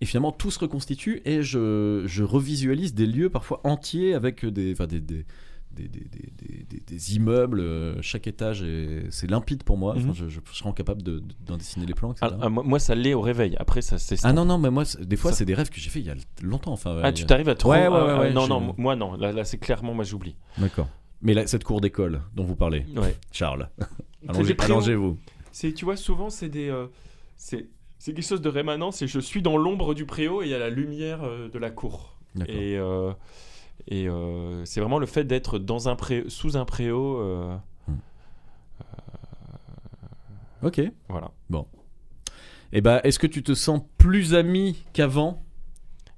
Et finalement, tout se reconstitue et je, je revisualise des lieux parfois entiers avec des, des, des, des, des, des- des- des- des immeubles. euh, Chaque étage, est- c'est limpide pour moi. Enfin, Mhm. je, je serais capable de- d'en dessiner les plans, etc. Ah, ah, moi, ça l'est au réveil. Après, ça c'est. Ah non, non, mais moi, c'est- des fois, Ça- c'est des rêves que j'ai fait il y a longtemps. Enfin, Ah, tu t'arrives à trop. Ouais, ouais, ah, ouais, ouais, non, je- non, moi non. Là, là c'est clairement, moi j'oublie. D'accord. Mais là, cette cour d'école dont vous parlez, Ouais. Charles, [laughs] [laughs] allongez- allongez-vous. C'est, tu vois, souvent c'est des, euh, c'est, c'est quelque chose de rémanent. C'est je suis dans l'ombre du préau et il y a la lumière euh, de la cour. Et, euh, et euh, c'est vraiment le fait d'être dans un pré, sous un préau. euh, Ok. voilà. Et bah, est-ce que tu te sens plus ami qu'avant?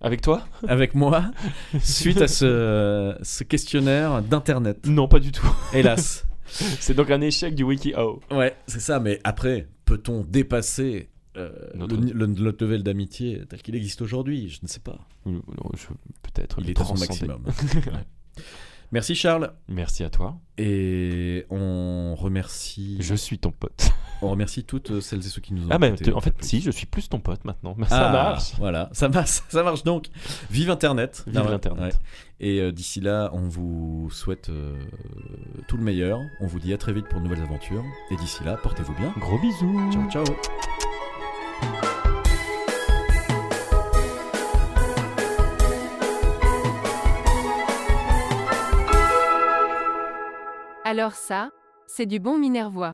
Avec toi? Avec moi? [laughs] Suite à ce, ce questionnaire d'internet Non, pas du tout. Hélas. [laughs] c'est donc un échec du WikiHow. Ouais, c'est ça, mais après, peut-on dépasser euh, Notre- le, le- notre level d'amitié tel qu'il existe aujourd'hui Je ne sais pas. Peut-être. Il est à son transcender. maximum. [laughs] Ouais. Merci Charles. Merci à toi. Et on remercie, Je suis ton pote. [laughs] on remercie toutes celles et ceux qui nous ont Ah, en fait, si, je suis plus ton pote maintenant. [laughs] Mais Ah, ça marche. Voilà, ça marche, ça marche donc. Vive Internet. Vive Ah l'Internet. ouais. Et euh, d'ici là, on vous souhaite euh, tout le meilleur. On vous dit à très vite pour de nouvelles aventures. Et d'ici là, portez-vous bien. Gros bisous. Ciao, ciao. Alors ça, c'est du bon minervois.